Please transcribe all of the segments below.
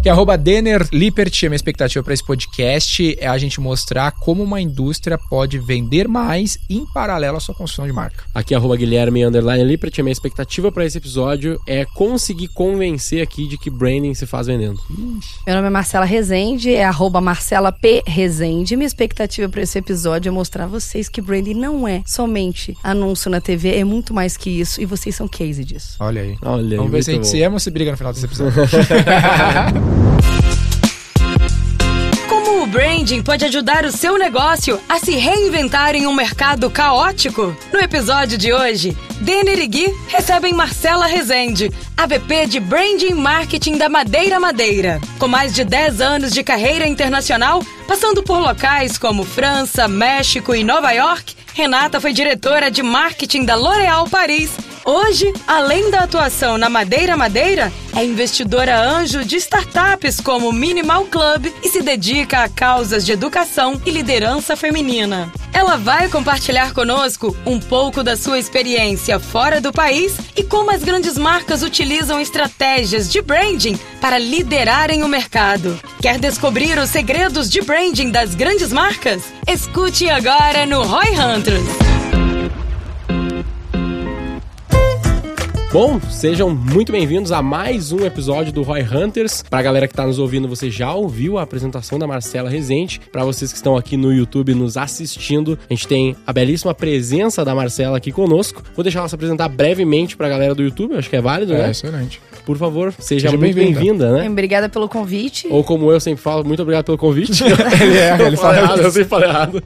Que arroba Denner Lippert, a minha expectativa para esse podcast é a gente mostrar como uma indústria pode vender mais em paralelo à sua construção de marca. Aqui arroba Guilherme Underline Lippert, a minha expectativa para esse episódio é conseguir convencer aqui de que branding se faz vendendo. Meu nome é Marcela Rezende, é arroba Marcela P. Rezende. Minha expectativa para esse episódio é mostrar a vocês que branding não é somente anúncio na TV, é muito mais que isso e vocês são case disso. Olha aí. Olha aí, Vamos ver se a gente muito se ama ou se briga no final desse episódio. Como o branding pode ajudar o seu negócio a se reinventar em um mercado caótico? No episódio de hoje, Denner e Gui recebem Marcela Rezende, AVP de Branding Marketing da Madeira Madeira. Com mais de 10 anos de carreira internacional, passando por locais como França, México e Nova York, Renata foi diretora de marketing da L'Oréal Paris. Hoje, além da atuação na Madeira Madeira, é investidora anjo de startups como Minimal Club e se dedica a causas de educação e liderança feminina. Ela vai compartilhar conosco um pouco da sua experiência fora do país e como as grandes marcas utilizam estratégias de branding para liderarem o mercado. Quer descobrir os segredos de branding das grandes marcas? Escute agora no Roy Hunters. Bom, sejam muito bem-vindos a mais um episódio do Roy Hunters. Pra galera que tá nos ouvindo, você já ouviu a apresentação da Marcela Rezende. Pra vocês que estão aqui no YouTube nos assistindo, a gente tem a belíssima presença da Marcela aqui conosco. Vou deixar ela se apresentar brevemente pra galera do YouTube, acho que é válido, é, né? excelente. Por favor, seja, Seja muito bem-vinda. bem-vinda, né? Obrigada pelo convite. Ou como eu sempre falo, muito obrigado pelo convite. Ele é, ele fala errado, eu sempre falo errado.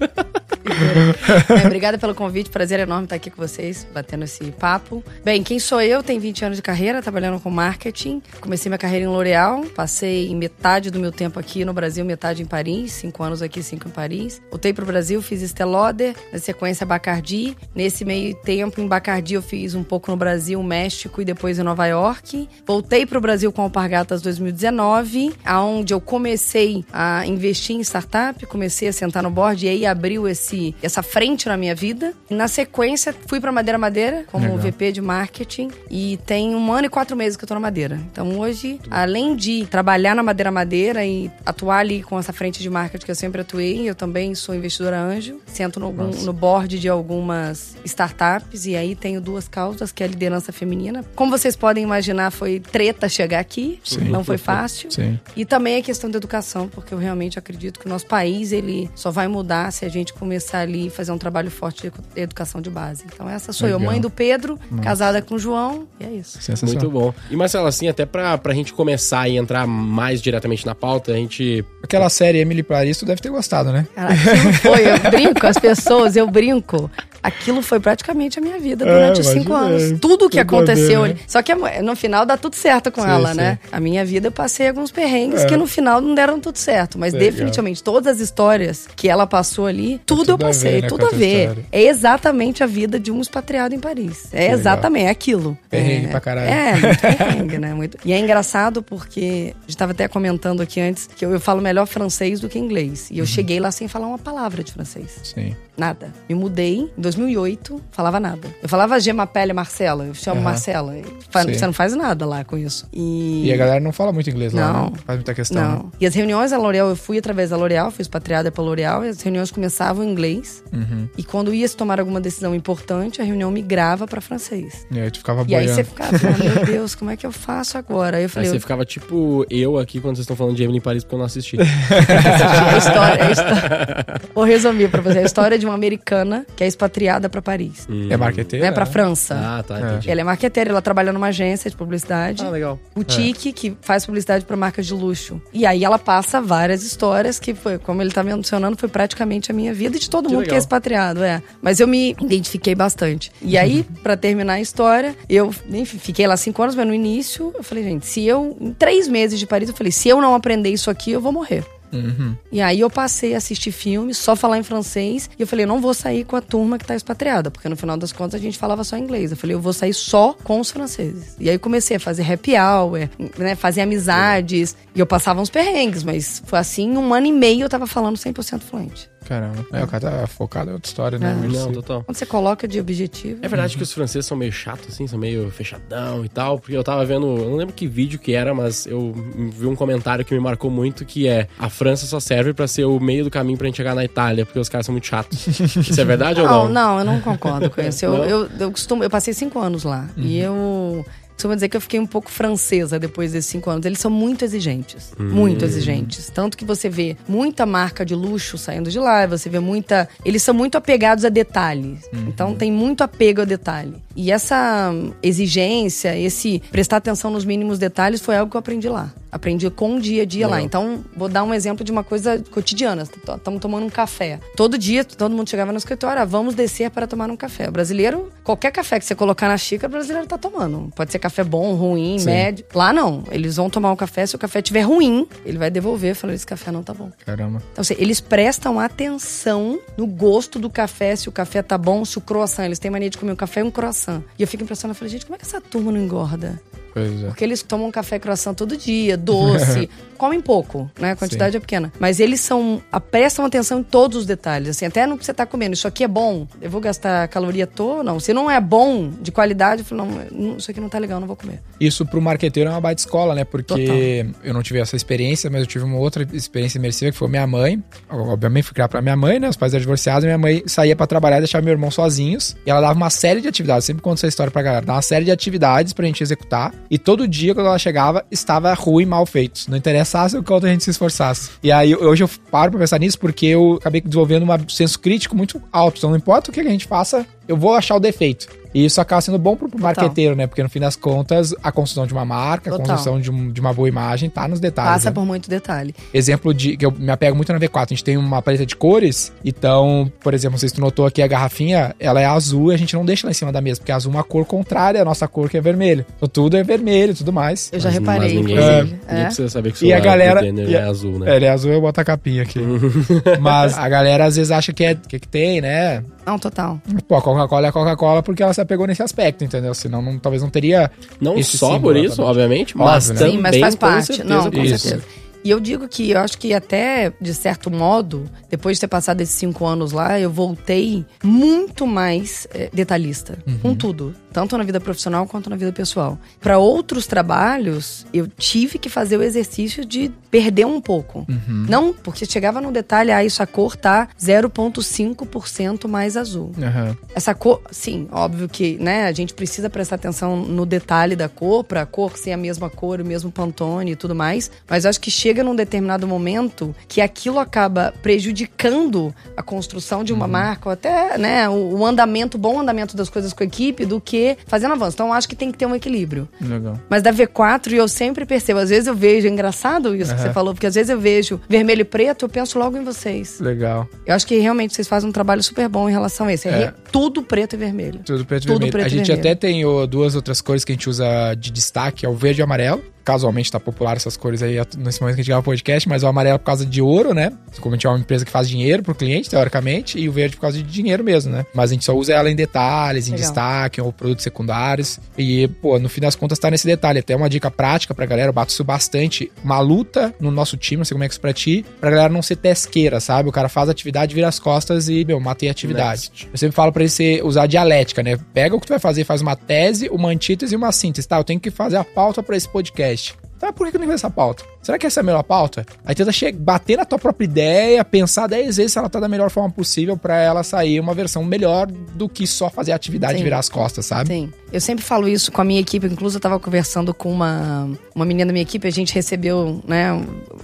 É, obrigada pelo convite, prazer enorme estar aqui com vocês, batendo esse papo. Bem, quem sou eu? Tenho 20 anos de carreira, trabalhando com marketing. Comecei minha carreira em L'Oréal, passei metade do meu tempo aqui no Brasil, metade em Paris, cinco anos aqui, cinco em Paris. Voltei pro Brasil, fiz Estée Lauder, na sequência Bacardi. Nesse meio tempo, em Bacardi, eu fiz um pouco no Brasil, México e depois em Nova York. Voltei pro Brasil com Alpargatas 2019, aonde eu comecei a investir em startup, comecei a sentar no board e aí abriu esse, essa frente na minha vida. Na sequência, fui pra Madeira Madeira como Legal. VP de marketing e tem um ano e quatro meses que eu tô na Madeira. Então hoje, além de trabalhar na Madeira Madeira e atuar ali com essa frente de marketing que eu sempre atuei, eu também sou investidora anjo, sento no, algum- no board de algumas startups e aí tenho duas causas, que é a liderança feminina. Como vocês podem imaginar, foi treta chegar aqui, Sim. não foi fácil. Sim. E também a questão da educação, porque eu realmente acredito que o nosso país ele só vai mudar se a gente começar ali fazer um trabalho forte de edu- educação de base. Então essa sou eu, Legal. mãe do Pedro, casada com o João, e é isso. Sensacional. Muito bom. E Marcelo, assim, até pra, pra gente começar e entrar mais diretamente na pauta, a gente Aquela série Emily Paris, tu deve ter gostado, né? Aquilo foi, eu brinco com as pessoas, eu brinco. Aquilo foi praticamente a minha vida durante os cinco anos. Tudo que Tudo a ver, aconteceu né? ali. Só que no final dá tudo certo com Sim, ela, sim. né? A minha vida eu passei alguns perrengues É. que no final não deram tudo certo. Mas Legal. definitivamente todas as histórias que ela passou ali, tudo, eu tudo a ver, passei, né, tudo com a ver. É exatamente a vida de um expatriado em Paris. É legal. exatamente, é aquilo. Perrengue é, pra caralho. É, muito perrengue, né? Muito. E é engraçado porque a gente tava até comentando aqui antes que eu, eu falo melhor francês do que inglês. Uhum. E eu cheguei lá sem falar uma palavra de francês. Sim. Nada. Me mudei em 2008, falava nada. Eu falava Gema Pele Marcela, eu chamo Aham. Marcela. Sim. Você não faz nada lá com isso. E, E a galera não fala muito inglês lá, Não. né? Faz muita questão. não. né? E as reuniões da L'Oréal, eu fui através da L'Oréal, fui expatriada pela L'Oréal, e as reuniões começavam em inglês. Uhum. E quando ia se tomar alguma decisão importante, a reunião migrava para francês. E aí tu ficava E aí boiando. você ficava, ah, meu Deus, como é que eu faço agora? Aí eu Aí falei, você eu- ficava tipo eu aqui quando vocês estão falando de Emily em Paris porque eu não assisti. É a história, é a história. Vou resumir pra você. A história de uma americana que é expatriada pra Paris. É marqueteira? Né, pra né? França. ah, tá, entendi. Ela é marqueteira, ela trabalha numa agência de publicidade. Ah, legal. Boutique, que faz publicidade pra marcas de luxo. E aí ela passa várias histórias que foi, como ele tá mencionando, foi praticamente a minha vida e de todo Que mundo que legal. é expatriado, é. Mas eu me identifiquei bastante. E aí, pra terminar a história, eu enfim, fiquei lá cinco anos, mas no início eu falei, gente, se eu, em três meses de Paris, eu falei, se eu não aprender isso aqui, eu vou morrer. Uhum. E aí eu passei a assistir filmes, só falar em francês. E eu falei, não vou sair com a turma que tá expatriada, porque no final das contas a gente falava só inglês. Eu falei, eu vou sair só com os franceses. E aí comecei a fazer happy hour, né, fazer amizades. E eu passava uns perrengues, mas foi assim, um ano e meio eu tava falando 100% fluente. Caramba. É, o cara tá focado em outra história, né? É. Não, total. Quando você coloca de objetivo. É verdade que os franceses são meio chatos, assim, são meio fechadão e tal, porque eu tava vendo, eu não lembro que vídeo que era, mas eu vi um comentário que me marcou muito, que é a França só serve pra ser o meio do caminho pra gente chegar na Itália, porque os caras são muito chatos. Isso é verdade ou Não, não? não, eu não concordo com isso. Eu, Não? eu, eu costumo, eu passei cinco anos lá e eu costumo dizer que eu fiquei um pouco francesa depois desses cinco anos. Eles são muito exigentes, muito exigentes. Tanto que você vê muita marca de luxo saindo de lá, você vê muita. Eles são muito apegados a detalhes. Então tem muito apego a detalhe. E essa hum, exigência, esse prestar atenção nos mínimos detalhes foi algo que eu aprendi lá. Aprendi com o dia a dia lá. Legal. Então, vou dar um exemplo de uma coisa cotidiana. Estamos tomando um café. Todo dia, todo mundo chegava no escritório, ah, vamos descer para tomar um café. O brasileiro, qualquer café que você colocar na xícara, o brasileiro tá tomando. Pode ser café bom, ruim, Sim. médio. Lá não. Eles vão tomar o café. Se o café estiver ruim, ele vai devolver, falando: esse café não tá bom. Caramba. Então, assim, eles prestam atenção no gosto do café, se o café tá bom, se o croissant. Eles têm mania de comer um café e um croissant. E eu fico impressionada, eu falei, gente, como é que essa turma não engorda? Pois é. Porque eles tomam café e croissant todo dia, doce, comem pouco, né? A quantidade é pequena. Mas eles são. prestam atenção em todos os detalhes, assim, até no que você tá comendo. Isso aqui é bom, eu vou gastar caloria toda? Não. Se não é bom, de qualidade, eu falo, não, isso aqui não tá legal, não vou comer. Isso pro marqueteiro é uma baita escola, né? Porque Total. eu não tive essa experiência, mas eu tive uma outra experiência imersiva que foi minha mãe. Obviamente fui criar pra minha mãe, né? Os pais eram divorciados, minha mãe saía pra trabalhar e deixava meu irmão sozinhos. E ela dava uma série de atividades, sempre conto essa história pra galera, dava uma série de atividades pra gente executar. E todo dia, quando ela chegava, estava ruim, mal feitos. Não interessasse o quanto a gente se esforçasse. E aí hoje eu paro pra pensar nisso porque eu acabei desenvolvendo um senso crítico muito alto. Então não importa o que a gente faça, eu vou achar o defeito. E isso acaba sendo bom pro, pro marqueteiro, né? Porque no fim das contas, a construção de uma marca, a Total. construção de, um- de uma boa imagem tá nos detalhes. Passa né? por muito detalhe. Exemplo de que eu me apego muito na V4. A gente tem uma paleta de cores. Então, por exemplo, não sei se tu notou aqui a garrafinha, ela é azul e a gente não deixa ela em cima da mesa, porque azul é uma cor contrária à nossa cor, que é vermelho. Então tudo é vermelho e tudo mais. Eu já Mas- reparei, mas ninguém, É. precisa saber que o E a galera- e a- é azul, né? É, ele é azul, eu boto a capinha aqui. Mas a galera às vezes acha que é que, que tem, né? Não, total. Pô, a Coca-Cola é a Coca-Cola porque ela se apegou nesse aspecto, entendeu? Senão não- talvez não teria. Não esse só por isso, exatamente. obviamente, mas Óbvio, né? também Sim, mas faz com parte. certeza não, com isso. certeza. E eu digo que eu acho que até, de certo modo, depois de ter passado esses cinco anos lá, eu voltei muito mais eh, detalhista. Com tudo. Tanto na vida profissional quanto na vida pessoal. Para outros trabalhos, eu tive que fazer o exercício de perder um pouco. Não, porque chegava no detalhe, ah, isso a cor tá 0,5% mais azul. Aham. Essa cor, sim, óbvio que, né, a gente precisa prestar atenção no detalhe da cor, pra cor ser a mesma cor, o mesmo Pantone e tudo mais, mas eu acho que chega num determinado momento que aquilo acaba prejudicando a construção de uma marca, ou até, né, o, o andamento, o bom andamento das coisas com a equipe, do que fazendo avanço. Então, acho que tem que ter um equilíbrio. Legal. Mas da V4, eu sempre percebo, às vezes eu vejo, é engraçado isso que Aham. você falou, porque às vezes eu vejo vermelho e preto, eu penso logo em vocês. Legal. Eu acho que realmente vocês fazem um trabalho super bom em relação a isso. É, É. tudo preto e vermelho. Tudo preto e Tudo vermelho. preto a e gente vermelho. até tem duas outras cores que a gente usa de destaque, é o verde e o amarelo. Casualmente tá popular essas cores aí nesse momento que a gente grava o podcast, mas o amarelo por causa de ouro, né? Como a gente é uma empresa que faz dinheiro pro cliente, teoricamente, e o verde por causa de dinheiro mesmo, né? Mas a gente só usa ela em detalhes, em Legal. destaque, ou produtos secundários. E, pô, no fim das contas tá nesse detalhe. Até uma dica prática pra galera, eu bato isso bastante. Uma luta no nosso time, não sei como é que é isso pra ti, pra galera não ser tesqueira, sabe? O cara faz a atividade, vira as costas e, meu, matei a atividade. Next. Eu sempre falo pra ele você usar dialética, né? Pega o que tu vai fazer, faz uma tese, uma antítese e uma síntese. Tá, eu tenho que fazer a pauta pra esse podcast. Tá, por que que não fiz essa pauta? Será que essa é a melhor pauta? Aí tenta bater na tua própria ideia, pensar 10 vezes se ela tá da melhor forma possível pra ela sair uma versão melhor do que só fazer a atividade e Sim. virar as costas, sabe? Sim. Eu sempre falo isso com a minha equipe. Inclusive, eu tava conversando com uma, uma menina da minha equipe. A gente recebeu, né?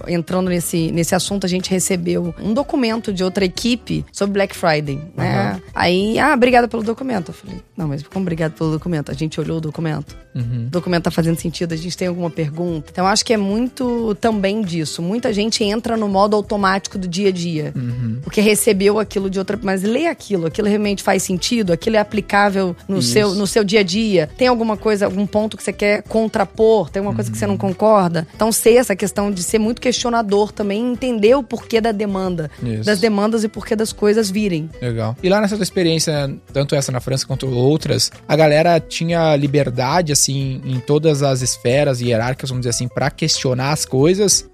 Entrando nesse, nesse assunto, a gente recebeu um documento de outra equipe sobre Black Friday, né? Aham. Aí, ah, obrigada pelo documento. Eu falei, não, mas como obrigado pelo documento? A gente olhou o documento. Uhum. O documento tá fazendo sentido, a gente tem alguma pergunta. Então, eu acho que é muito também disso. Muita gente entra no modo automático do dia a dia. Uhum. Porque recebeu aquilo de outra. Mas lê aquilo, aquilo realmente faz sentido, aquilo é aplicável no, Isso. seu, no seu dia a dia. Tem alguma coisa, algum ponto que você quer contrapor, tem alguma coisa que você não Uhum. concorda. Então, ser essa questão de ser muito questionador também, entender o porquê da demanda, Isso. das demandas e porquê das coisas virem. Legal. E lá nessa tua experiência, tanto essa na França quanto outras, a galera tinha liberdade, assim, em todas as esferas hierárquicas, vamos dizer assim, para questionar as coisas,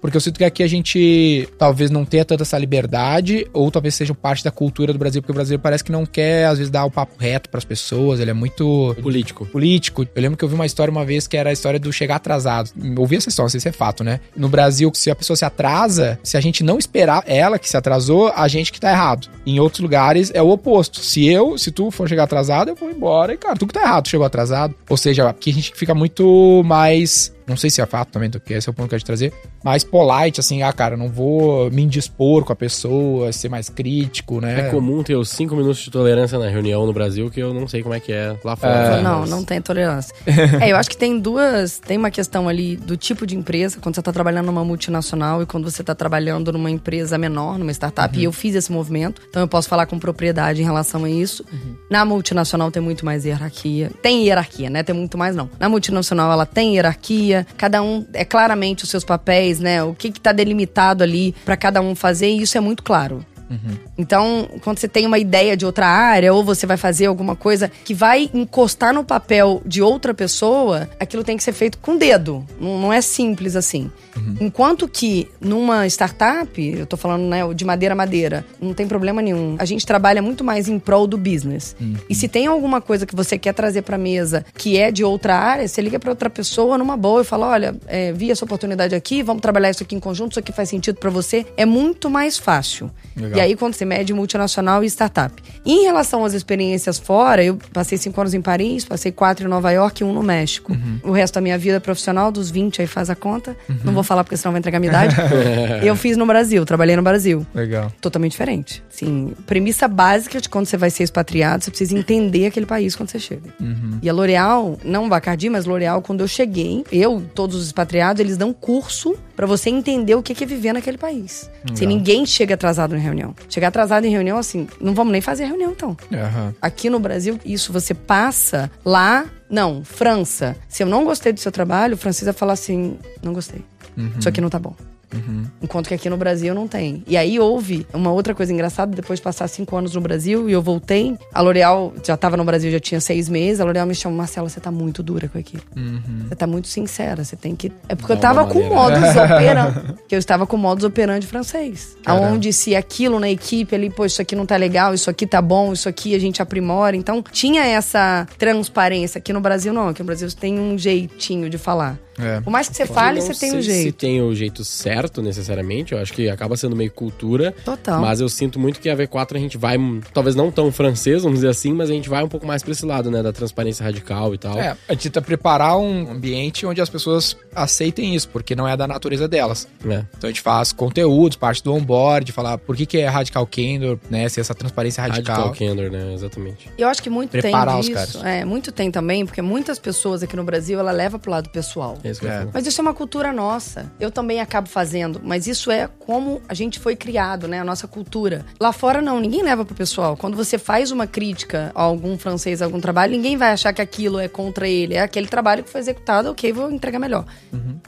porque eu sinto que aqui a gente talvez não tenha tanta essa liberdade, ou talvez seja parte da cultura do Brasil, porque o Brasil parece que não quer, às vezes, dar o papo reto para as pessoas, ele é muito Político. político. Eu lembro que eu vi uma história uma vez que era a história do chegar atrasado. Ouvi essa história, não sei se é fato, né? No Brasil, se a pessoa se atrasa, se a gente não esperar ela que se atrasou, a gente que tá errado. Em outros lugares é o oposto. Se eu, se tu for chegar atrasado, eu vou embora e, cara, tu que tá errado, chegou atrasado. Ou seja, aqui a gente fica muito mais. Não sei se é fato também, porque esse é o ponto que eu quero trazer. Mais polite, assim, ah, cara, não vou me indispor com a pessoa, ser mais crítico, né? É comum ter os 5 minutos de tolerância na reunião no Brasil, que eu não sei como é que é lá fora. Não, mas- não tem tolerância. é, eu acho que tem duas. Tem uma questão ali do tipo de empresa, quando você tá trabalhando numa multinacional e quando você tá trabalhando numa empresa menor, numa startup. E eu fiz esse movimento, então eu posso falar com propriedade em relação a isso. Na multinacional tem muito mais hierarquia. Tem hierarquia, né? Tem muito mais não. Na multinacional ela tem hierarquia, cada um é claramente os seus papéis, né? O que que tá delimitado ali pra cada um fazer, e isso é muito claro. Então, quando você tem uma ideia de outra área, ou você vai fazer alguma coisa que vai encostar no papel de outra pessoa, aquilo tem que ser feito com o dedo. Não, não é simples assim. Enquanto que numa startup, eu tô falando né, de madeira a madeira, não tem problema nenhum. A gente trabalha muito mais em prol do business. E se tem alguma coisa que você quer trazer pra mesa que é de outra área, você liga pra outra pessoa numa boa e fala: olha, é, vi essa oportunidade aqui, vamos trabalhar isso aqui em conjunto, isso aqui faz sentido pra você. É muito mais fácil. Legal. E aí, quando você mede multinacional e startup. Em relação às experiências fora, eu passei cinco anos em Paris, passei quatro em Nova York e um no México. O resto da minha vida profissional, dos 20, aí faz a conta. Não vou falar porque senão vai entregar a minha idade. eu fiz no Brasil, trabalhei no Brasil. Legal. Totalmente diferente. Sim, premissa básica de quando você vai ser expatriado, você precisa entender aquele país quando você chega. E a L'Oréal, não Bacardi, mas L'Oréal, quando eu cheguei, eu, todos os expatriados, eles dão curso pra você entender o que é viver naquele país. Se ninguém chega atrasado em reunião. Chegar atrasado em reunião, assim, não vamos nem fazer reunião então. Aham. Aqui no Brasil, isso você passa lá. Não, França. Se eu não gostei do seu trabalho, o francês vai falar assim: não gostei. Isso aqui não tá bom. Enquanto que aqui no Brasil não tem. E aí houve uma outra coisa engraçada, depois de passar cinco anos no Brasil e eu voltei. A L'Oréal já tava no Brasil, já tinha seis meses. A L'Oréal me chamou, Marcela, você tá muito dura com a equipe. Você tá muito sincera, você tem que. É porque eu tava com maneira. modus operandi. que eu estava com modus operandi francês. Caramba. Aonde se aquilo na equipe ali, pô, isso aqui não tá legal, isso aqui tá bom, isso aqui a gente aprimora. Então tinha essa transparência. Aqui no Brasil não, aqui no Brasil você tem um jeitinho de falar. É. Por mais que você fale, você tem sei um Se jeito. tem o jeito certo, necessariamente. Eu acho que acaba sendo meio cultura. Total. Mas eu sinto muito que a V4 a gente vai, talvez não tão francês, vamos dizer assim, mas a gente vai um pouco mais pra esse lado, né? Da transparência radical e tal. É, a gente tenta preparar um ambiente onde as pessoas aceitem isso, porque não é da natureza delas. né? Então a gente faz conteúdos, parte do onboard, falar por que, que é radical candor, né? Se essa transparência radical. Radical candor, né? Exatamente. Eu acho que muito Preparar tem os disso. caras. É, muito tem também, porque muitas pessoas aqui no Brasil, ela leva pro lado pessoal. É isso que É. Mas isso é uma cultura nossa. Eu também acabo fazendo, mas isso é como a gente foi criado, né? A nossa cultura. Lá fora não, ninguém leva pro pessoal. Quando você faz uma crítica a algum francês, a algum trabalho, ninguém vai achar que aquilo é contra ele. É aquele trabalho que foi executado, ok, vou entregar melhor.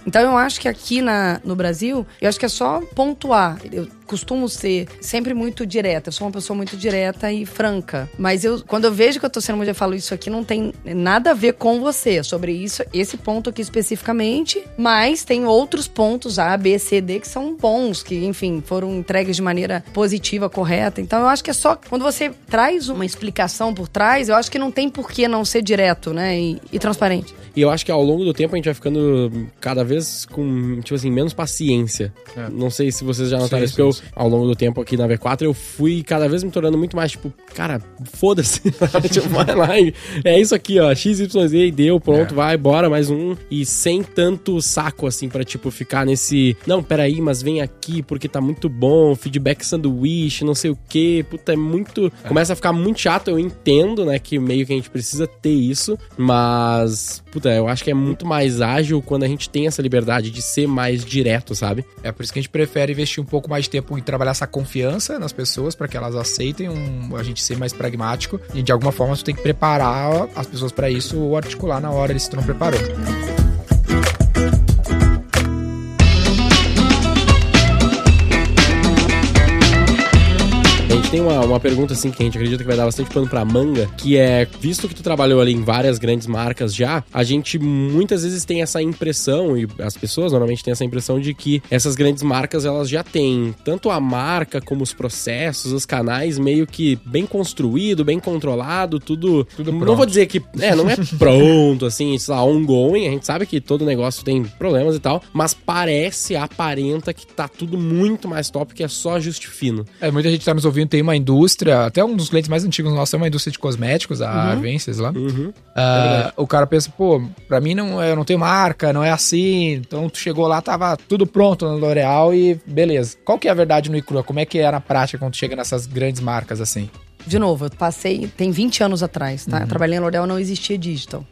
Então eu acho que aqui na, no Brasil, eu acho que é só pontuar. Eu costumo ser sempre muito direta. Eu sou uma pessoa muito direta e franca. Mas eu, quando eu vejo que eu tô sendo mulher, eu falo isso aqui não tem nada a ver com você, sobre isso, esse ponto aqui especificamente. Mas tem outros pontos A, B, C, D que são bons, que, enfim, foram entregues de maneira positiva, correta. Então eu acho que é só quando você traz uma explicação por trás, eu acho que não tem por que não ser direto, né? E, e transparente. E eu acho que ao longo do tempo a gente vai ficando cada vez com, tipo assim, menos paciência. É. Não sei se vocês já notaram Sim, isso, porque sim, eu, ao longo do tempo aqui na V4, eu fui cada vez me tornando muito mais, tipo, cara, foda-se. tipo, vai lá e é isso aqui, ó, XYZ e deu, pronto, É. vai, bora, mais um. E sem tanto saco, assim, pra, tipo, ficar nesse, não, peraí, mas vem aqui porque tá muito bom, feedback sanduíche, não sei o quê, puta, é muito... Começa a ficar muito chato, eu entendo, né, que meio que a gente precisa ter isso, mas, puta, eu acho que é muito mais ágil quando a gente tem essa liberdade de ser mais direto, sabe? É por isso que a gente prefere investir um pouco mais de tempo em trabalhar essa confiança nas pessoas para que elas aceitem um, a gente ser mais pragmático e de alguma forma tu tem que preparar as pessoas para isso ou articular na hora se tu não preparou. Tem uma, uma pergunta assim que a gente acredita que vai dar bastante pano pra manga, que é, visto que tu trabalhou ali em várias grandes marcas já, a gente muitas vezes tem essa impressão, e as pessoas normalmente têm essa impressão de que essas grandes marcas elas já têm tanto a marca como os processos, os canais meio que bem construído, bem controlado, tudo. Tudo não vou dizer que é, não é pronto, assim, sei lá, ongoing. A gente sabe que todo negócio tem problemas e tal, mas parece, aparenta que tá tudo muito mais top, que é só ajuste fino. É, muita gente tá nos ouvindo, tem uma indústria, até um dos clientes mais antigos nossos é uma indústria de cosméticos, a Arvences lá. Uhum. Ah, o cara pensa, pô, pra mim não, eu não tenho marca, não é assim. Então tu chegou lá, tava tudo pronto no L'Oreal e beleza. Qual que é a verdade no Icrua? Como é que é na prática quando tu chega nessas grandes marcas assim? De novo, eu passei, tem 20 anos atrás, tá? Eu trabalhei em L'Oréal, não existia digital.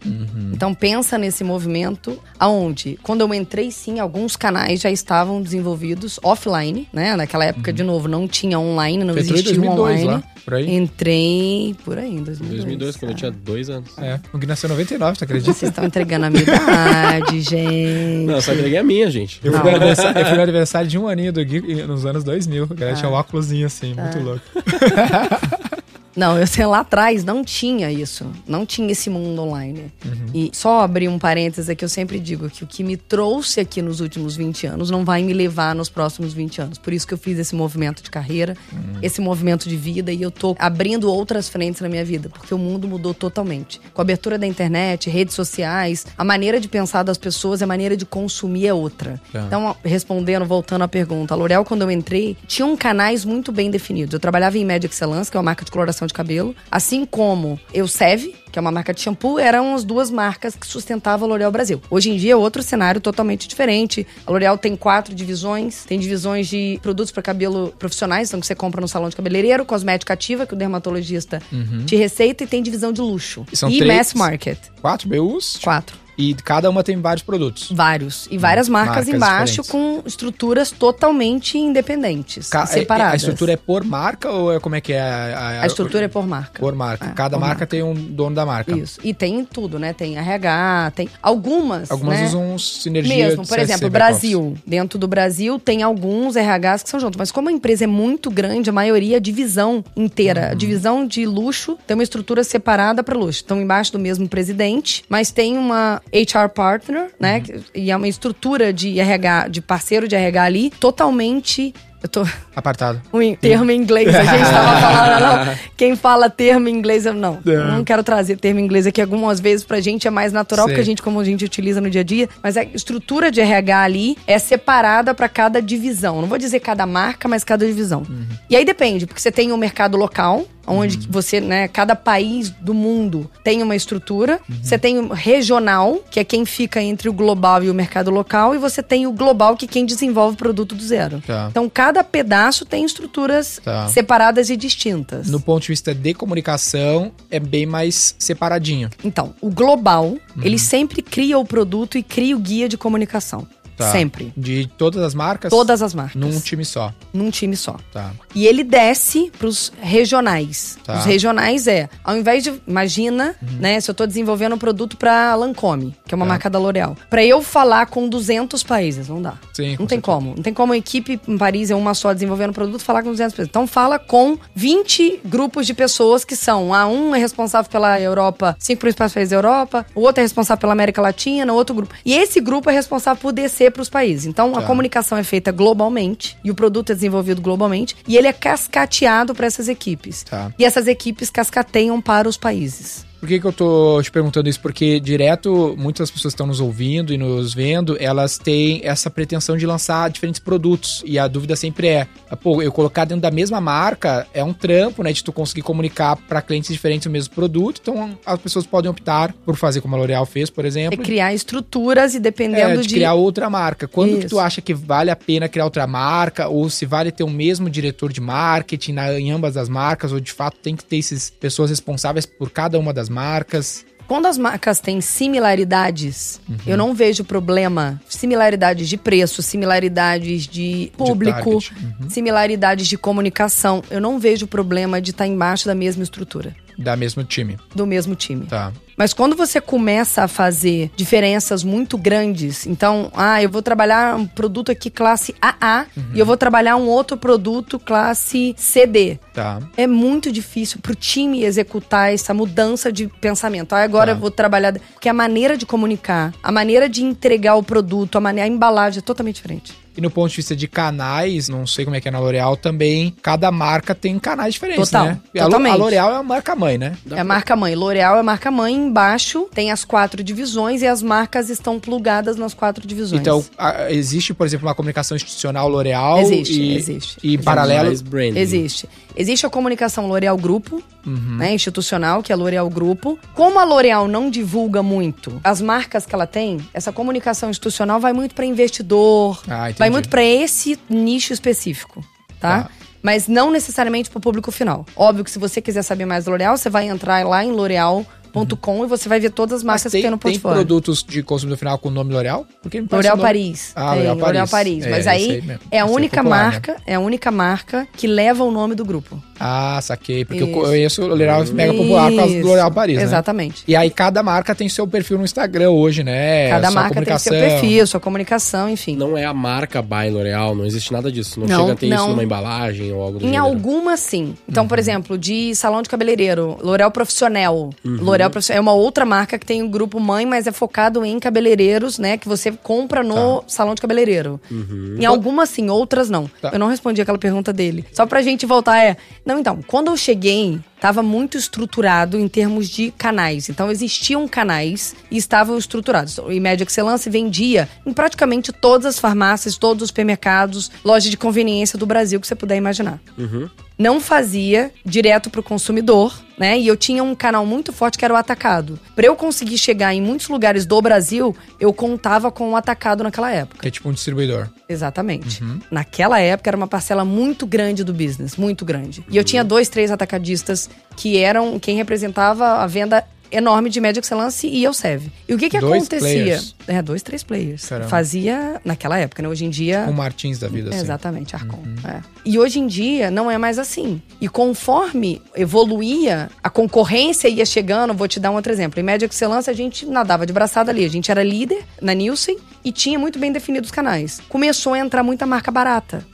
Então pensa nesse movimento aonde, quando eu entrei, sim, alguns canais já estavam desenvolvidos offline, né? Naquela época, de novo, não tinha online, não em existia 2002 online. lá, por aí? Entrei por aí, em 2002. 2002, quando eu tinha dois anos. É, o que nasceu em 99, tu acredita? Vocês estão entregando a minha idade, gente. Não, só entreguei a minha, gente. Eu fui, no aniversário, eu fui no aniversário de um aninho do Gui nos anos 2000. A galera tinha um óculosinho assim, muito louco. Não, eu sei, lá atrás não tinha isso. Não tinha esse mundo online. E só abrir um parênteses aqui, eu sempre digo que o que me trouxe aqui nos últimos 20 anos não vai me levar nos próximos 20 anos. Por isso que eu fiz esse movimento de carreira, esse movimento de vida, e eu tô abrindo outras frentes na minha vida, porque o mundo mudou totalmente. Com a abertura da internet, redes sociais, a maneira de pensar das pessoas, a maneira de consumir é outra. Tá. Então, respondendo, voltando à pergunta, a L'Oréal, quando eu entrei, tinham canais muito bem definidos. Eu trabalhava em Média Excellence, que é uma marca de coloração de cabelo, assim como eu Seve, que é uma marca de shampoo, eram as duas marcas que sustentavam a L'Oréal Brasil. Hoje em dia é outro cenário totalmente diferente. A L'Oréal tem quatro divisões, tem divisões de produtos para cabelo profissionais, então que você compra no salão de cabeleireiro, cosmética ativa, que o dermatologista te receita, e tem divisão de luxo. E são e três? mass market. Quatro BUs Quatro. E cada uma tem vários produtos. Vários. E várias marcas, Marcas embaixo diferentes. com estruturas totalmente independentes, Ca- e separadas. A estrutura é por marca ou é como é que é? A, A estrutura é por marca. por marca. É, Cada por marca, marca. tem um dono da marca. Isso. E tem tudo, né? Tem RH, tem algumas. Algumas né? usam sinergia Mesmo, por exemplo, Brasil. Dentro do Brasil tem alguns RHs que são juntos. Mas como a empresa é muito grande, a maioria é divisão inteira. A Uhum. divisão de luxo tem uma estrutura separada para luxo. Estão embaixo do mesmo presidente, mas tem uma HR partner, né? Uhum. E é uma estrutura de RH, de parceiro de RH ali, totalmente. Eu tô. Apartado. Um termo em inglês, a gente tava falando, não. Quem fala termo em inglês, eu não. É. Eu não quero trazer termo em inglês aqui. Algumas vezes pra gente é mais natural, Sei. porque a gente, como a gente utiliza no dia a dia. Mas a estrutura de RH ali é separada pra cada divisão. Não vou dizer cada marca, mas cada divisão. Uhum. E aí depende, porque você tem o mercado local, onde que você, né, cada país do mundo tem uma estrutura. Uhum. Você tem o regional, que é quem fica entre o global e o mercado local, e você tem o global, que é quem desenvolve o produto do zero. Tá. Então, cada pedaço tem estruturas Tá. separadas e distintas. No ponto de vista de comunicação, é bem mais separadinho. Então, o global, Uhum. ele sempre cria o produto e cria o guia de comunicação. Tá. Sempre. De todas as marcas? Todas as marcas. Num time só. Num time só. Tá. E ele desce pros regionais. Tá. Os regionais é, ao invés de, imagina, né, se eu tô desenvolvendo um produto pra Lancôme, que é uma Tá. marca da L'Oréal. Pra eu falar com 200 países, não dá. Sim, Não com tem certeza. como. Não tem como a equipe em Paris é uma só desenvolvendo produto falar com 200 pessoas. Então fala com 20 grupos de pessoas que são. Ah, um é responsável pela Europa, cinco principais países da Europa, o outro é responsável pela América Latina, outro grupo. E esse grupo é responsável por descer para os países. Então a Tá. comunicação é feita globalmente e o produto é desenvolvido globalmente e ele é cascateado para essas equipes. Tá. E essas equipes cascateiam para os países. Por que, que eu tô te perguntando isso? Porque direto, muitas pessoas que estão nos ouvindo e nos vendo, elas têm essa pretensão de lançar diferentes produtos. E a dúvida sempre é, pô, eu colocar dentro da mesma marca é um trampo, né? De tu conseguir comunicar para clientes diferentes o mesmo produto. Então, as pessoas podem optar por fazer como a L'Oréal fez, por É exemplo. criar estruturas e É, dependendo de, de. criar outra marca. Quando que Isso. tu acha que vale a pena criar outra marca? Ou se vale ter o mesmo diretor de marketing na, em ambas as marcas? Ou de fato tem que ter essas pessoas responsáveis por cada uma das marcas? Quando as marcas têm similaridades, Uhum. eu não vejo problema. Similaridades de preço, similaridades de público, target, uhum. similaridades de comunicação. Eu não vejo problema de estar embaixo da mesma estrutura, Da mesmo time. do mesmo time. Tá. Mas quando você começa a fazer diferenças muito grandes, então, ah, eu vou trabalhar um produto aqui classe AA e eu vou trabalhar um outro produto classe CD. Tá. É muito difícil pro time executar essa mudança de pensamento. Ah, agora Tá. eu vou trabalhar. Porque a maneira de comunicar, a maneira de entregar o produto, a, maneira, a embalagem é totalmente diferente. E no ponto de vista de canais, não sei como é que é na L'Oréal também, cada marca tem canais diferentes, Total, né? A totalmente. A L'Oréal é uma marca mãe, né? É a marca mãe. L'Oréal é a marca mãe. Embaixo tem as quatro divisões e as marcas estão plugadas nas quatro divisões. Então, a- existe, por exemplo, uma comunicação institucional L'Oréal Existe, e, existe. e em paralelo... Branding. Existe. Existe a comunicação L'Oréal Grupo, Uhum. né, institucional, que é a L'Oréal Grupo. Como a L'Oréal não divulga muito as marcas que ela tem, essa comunicação institucional vai muito para investidor, Ah, vai muito para esse nicho específico, tá? Tá. Mas não necessariamente para o público final. Óbvio que se você quiser saber mais da L'Oréal, você vai entrar lá em e você vai ver todas as marcas tem, que tem no tem portfólio. produtos de consumidor final com o nome L'Oréal? L'Oréal Paris. Ah, tem, L'Oréal L'Oréal Paris. Paris. É, Mas aí é a é única né? marca, é a única marca que leva o nome do grupo. Ah, saquei. Porque eu Isso. conheço o L'Oréal mega popular por causa do Isso. L'Oréal Paris, né? Exatamente. E aí cada marca tem seu perfil no Instagram hoje, né? Cada Sua marca tem seu perfil, sua comunicação, enfim. Não é a marca by L'Oréal, não existe nada disso. Não, Não, chega a ter isso não. numa embalagem ou algo do Em gênero. algumas, sim. Então, Uhum. por exemplo, de salão de cabeleireiro, L'Oréal Profissional. Uhum. L'Oréal Profissional é uma outra marca que tem o grupo mãe, mas é focado em cabeleireiros, né? Que você compra no salão de cabeleireiro. Em algumas, sim, outras não. Uhum. Tá. Eu não respondi aquela pergunta dele. Só pra gente voltar, é... Não, então, quando eu cheguei, tava muito estruturado em termos de canais. Então, existiam canais e estavam estruturados. O Imed Excellence vendia em praticamente todas as farmácias, todos os supermercados, lojas de conveniência do Brasil que você puder imaginar não fazia direto pro consumidor, né? E eu tinha um canal muito forte que era o atacado. Pra eu conseguir chegar em muitos lugares do Brasil, eu contava com o atacado naquela época. Que é tipo um distribuidor. Exatamente. Naquela época era uma parcela muito grande do business, muito grande. E eu tinha dois, três atacadistas que eram quem representava a venda enorme de Média Excellence e eu serve. E o que que Dois acontecia? players. É, dois, três players. Caramba. Fazia naquela época, né? Hoje em dia Com Martins da vida, assim. Exatamente, Arcon. é. E hoje em dia não é mais assim. E conforme evoluía, a concorrência ia chegando, vou te dar um outro exemplo. Em Média Excelência, a gente nadava de braçada ali. A gente era líder na Nielsen e tinha muito bem definidos os canais. Começou a entrar muita marca barata,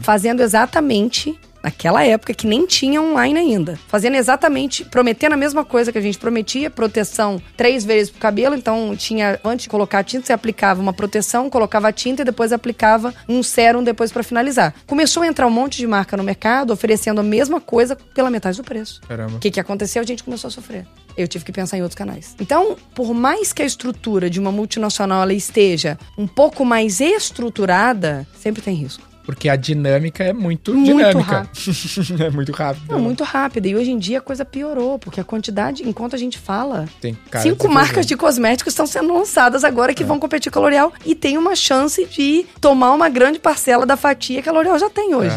fazendo exatamente naquela época que nem tinha online ainda. Fazendo exatamente, prometendo a mesma coisa que a gente prometia, proteção três vezes pro cabelo, então tinha, antes de colocar a tinta, você aplicava uma proteção, colocava a tinta e depois aplicava um sérum depois pra finalizar. Começou a entrar um monte de marca no mercado oferecendo a mesma coisa pela metade do preço. Caramba. O que, que aconteceu? A gente começou a sofrer. Eu tive que pensar em outros canais. Então, por mais que a estrutura de uma multinacional esteja um pouco mais estruturada, sempre tem risco. Porque a dinâmica é muito, Muito dinâmica. é muito rápido. Não, muito rápido. E hoje em dia a coisa piorou, porque a quantidade, enquanto a gente fala, cinco desenvolvendo. marcas de cosméticos estão sendo lançadas agora que vão competir com a L'Oréal e tem uma chance de tomar uma grande parcela da fatia que a L'Oréal já tem hoje.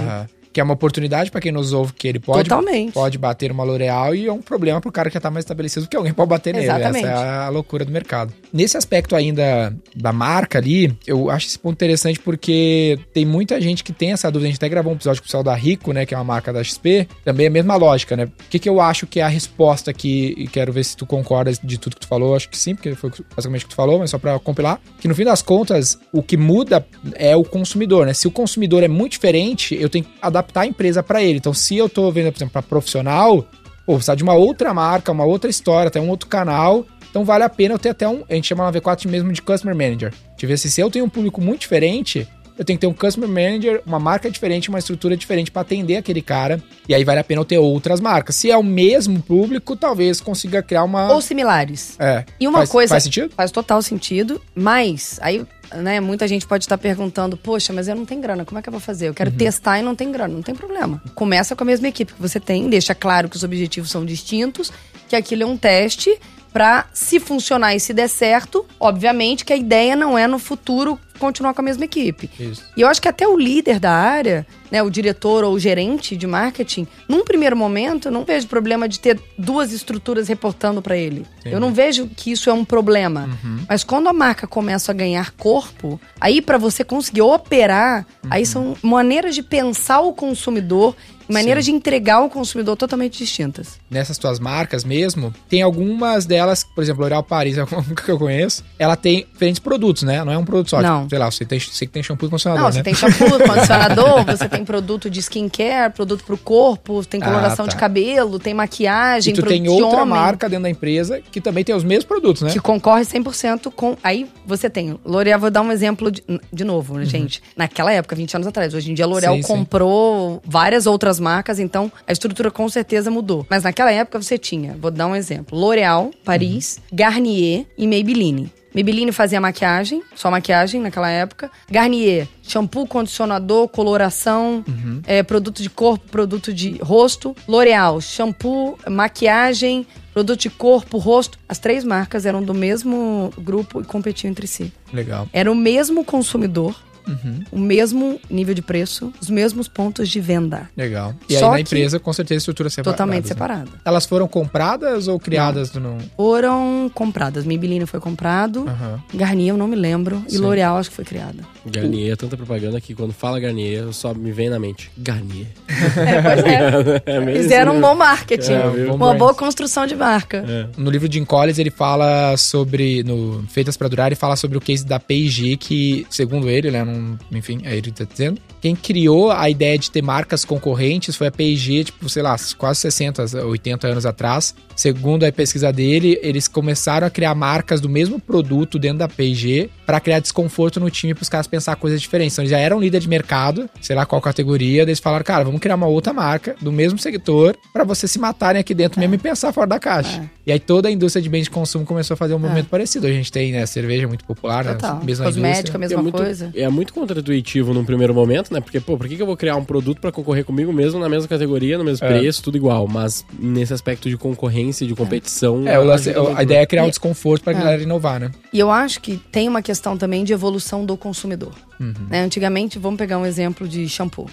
Que é uma oportunidade pra quem nos ouve, que ele pode, Totalmente. pode bater uma L'Oréal e é um problema pro cara que já tá mais estabelecido, porque alguém pode bater nele. Exatamente. Essa é a loucura do mercado. Nesse aspecto ainda da marca ali, eu acho esse ponto interessante porque tem muita gente que tem essa dúvida. A gente até gravou um episódio com o pessoal da Rico, né, que é uma marca da XP. Também é a mesma lógica, né? O que, que eu acho que é a resposta aqui, e quero ver se tu concorda de tudo que tu falou. Acho que sim, porque foi basicamente o que tu falou, mas só pra compilar. Que no fim das contas, o que muda é o consumidor, né? Se o consumidor é muito diferente, eu tenho que adaptar a empresa pra ele. Então, se eu tô vendo, por exemplo, pra profissional, pô, precisa de uma outra marca, uma outra história, até um outro canal. Então vale a pena eu ter até um. A gente chama na V4 mesmo de Customer Manager. De ver se, eu tenho um público muito diferente, eu tenho que ter um Customer Manager, uma marca diferente, uma estrutura diferente pra atender aquele cara. E aí vale a pena eu ter outras marcas. Se é o mesmo público, talvez consiga criar uma. Ou similares. É. E uma Faz- coisa. Faz sentido? Faz total sentido, mas aí, né, muita gente pode estar perguntando: poxa, mas eu não tenho grana, como é que eu vou fazer? Eu quero Uhum. testar e não tem grana. Não tem problema. Começa com a mesma equipe que você tem, deixa claro que os objetivos são distintos, que aquilo é um teste pra se funcionar e se der certo, obviamente que a ideia não é no futuro continuar com a mesma equipe. Isso. E eu acho que até o líder da área, né, o diretor ou o gerente de marketing, num primeiro momento, eu não vejo problema de ter duas estruturas reportando pra ele. Eu não vejo que isso é um problema. Mas quando a marca começa a ganhar corpo, aí pra você conseguir operar, aí são maneiras de pensar o consumidor maneiras de entregar ao consumidor totalmente distintas. Nessas tuas marcas mesmo, tem algumas delas, por exemplo, L'Oréal Paris, é uma que eu conheço, ela tem diferentes produtos, né? Não é um produto só. Não. Tipo, sei lá, você tem, você tem shampoo e condicionador, Não, né? você tem shampoo, condicionador, você tem produto de skincare, produto pro corpo, tem coloração Ah, tá. de cabelo, tem maquiagem, E tu tem outra homem, marca dentro da empresa que também tem os mesmos produtos, né? Que concorre 100% com. Aí você tem. L'Oréal, vou dar um exemplo de, de novo, né, gente? Naquela época, 20 anos atrás. Hoje em dia, a L'Oréal Uhum. Sim, sim. comprou várias outras marcas, então a estrutura com certeza mudou. Mas naquela época você tinha, vou dar um exemplo: L'Oréal, Paris, Uhum. Garnier e Maybelline. Maybelline fazia maquiagem, só maquiagem naquela época. Garnier, shampoo, condicionador, coloração, Uhum. é, produto de corpo, produto de rosto. L'Oréal, shampoo, maquiagem, produto de corpo, rosto. As três marcas eram do mesmo grupo e competiam entre si. Legal. Era o mesmo consumidor, Uhum. o mesmo nível de preço, os mesmos pontos de venda. Legal. E Só aí na empresa, com certeza, estrutura separada. Totalmente né? separada. Elas foram compradas ou criadas no. Foram compradas. Maybelline foi comprado. Aham. Garnier eu não me lembro. E Sim. L'Oréal acho que foi criada. Garnier, é tanta propaganda que quando fala Garnier, só me vem na mente. Garnier. É, pois é. É Fizeram um né? bom marketing. É, uma boa brand. construção de marca. No livro de Incolles, ele fala sobre. No Feitas pra Durar, ele fala sobre o case da P&G, que, segundo ele, né? Não, enfim, aí ele tá dizendo. Quem criou a ideia de ter marcas concorrentes foi a P&G, tipo, sei lá, quase 60, 80 anos atrás. Segundo a pesquisa dele, eles começaram a criar marcas do mesmo produto dentro da P&G para criar desconforto no time para os caras pensar coisas diferentes. Então, eles já eram líder de mercado, sei lá qual categoria, daí eles falaram, cara, vamos criar uma outra marca do mesmo setor para vocês se matarem aqui dentro mesmo e pensar fora da caixa. É. E aí toda a indústria de bens de consumo começou a fazer um movimento parecido. A gente tem, né, cerveja muito popular, né, Total. mesma Cosmética, indústria. mesma é muito, coisa. É muito contraintuitivo num primeiro momento, né? Porque, pô, por que, que eu vou criar um produto pra concorrer comigo mesmo na mesma categoria, no mesmo É. preço, tudo igual? Mas nesse aspecto de concorrência, de competição. É, lance- muito, a ideia é criar um E- desconforto pra galera inovar, né? E eu acho que tem uma questão também de evolução do consumidor. Uhum. Né? Antigamente, vamos pegar um exemplo de shampoo.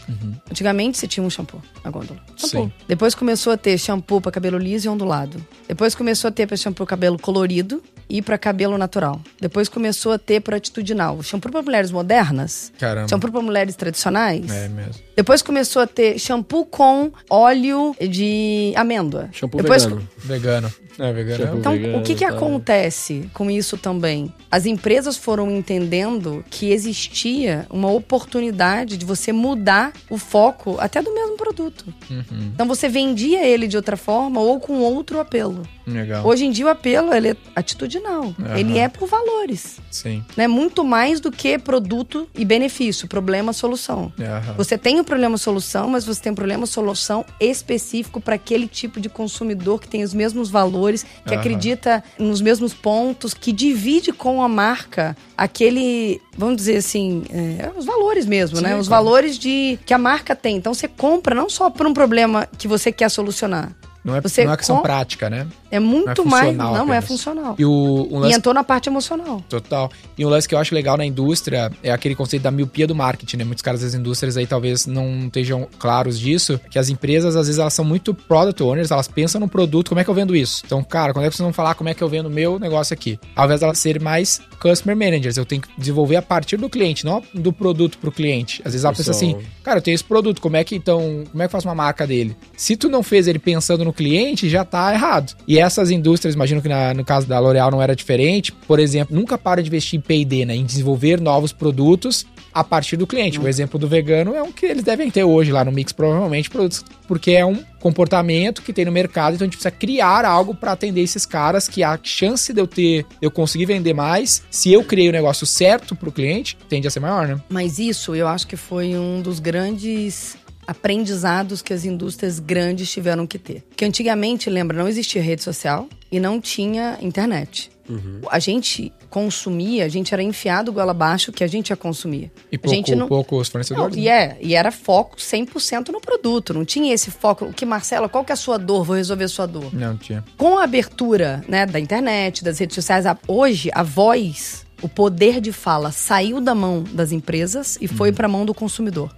Antigamente você tinha um shampoo na gôndola. Shampoo. Sim. Depois começou a ter shampoo para cabelo liso e ondulado. Depois começou a ter para shampoo cabelo colorido e para cabelo natural. Depois começou a ter para atitudinal. Shampoo para mulheres modernas. Caramba. Shampoo para mulheres tradicionais. É mesmo. Depois começou a ter shampoo com óleo de amêndoa. Shampoo Depois vegano. Vegano. É, vegano. É- então, vegano, o que, que tá. acontece com isso também? As empresas foram entendendo que existia uma oportunidade de você mudar o foco até do mesmo produto. Uhum. Então você vendia ele de outra forma ou com outro apelo. Legal. Hoje em dia o apelo ele é atitudinal. Aham. Ele é por valores. Sim. Né? Muito mais do que produto e benefício, problema, solução. Aham. Você tem o problema-solução, mas você tem um problema-solução específico para aquele tipo de consumidor que tem os mesmos valores, que Aham. acredita nos mesmos pontos, que divide com a marca aquele, vamos dizer assim, é, os valores mesmo, Sim, né? Os claro. valores de que a marca tem. Então você compra não só por um problema que você quer solucionar. Não é, Você não é questão com- prática, né? É muito Não é mais. funcional Não é funcional. E o, um E lance entrou na parte emocional. Total. E um lance que eu acho legal na indústria é aquele conceito da miopia do marketing, né? Muitos caras das indústrias aí talvez não estejam claros disso, que as empresas, às vezes, elas são muito product owners, elas pensam no produto, como é que eu vendo isso? Então, cara, quando é que vocês vão falar como é que eu vendo o meu negócio aqui? Ao invés de elas serem mais customer managers, eu tenho que desenvolver a partir do cliente, não do produto pro cliente. Às vezes ela pensa assim, cara, eu tenho esse produto, como é que então, como é que eu faço uma marca dele? Se tu não fez ele pensando no cliente, já tá errado. E essas indústrias, imagino que na- no caso da L'Oréal não era diferente, por exemplo, nunca para de investir em P&D, né, em desenvolver novos produtos a partir do cliente. O exemplo do vegano é um que eles devem ter hoje lá no mix, provavelmente, produtos, porque é um comportamento que tem no mercado, então a gente precisa criar algo para atender esses caras que a chance de eu ter, eu conseguir vender mais, se eu criei o negócio certo pro cliente, tende a ser maior, né? Mas isso eu acho que foi um dos grandes aprendizados que as indústrias grandes tiveram que ter. Que antigamente, lembra, não existia rede social e não tinha internet. A gente consumia, a gente era enfiado goela abaixo que a gente ia consumir. E a pouco, gente não, poucos não, fornecedores. e, né? é, e era foco 100% no produto. Não tinha esse foco. O que, Marcela, qual que é a sua dor? Vou resolver a sua dor Não tinha. com a abertura né, da internet, das redes sociais, a- hoje a voz, o poder de fala saiu da mão das empresas e foi para a mão do consumidor.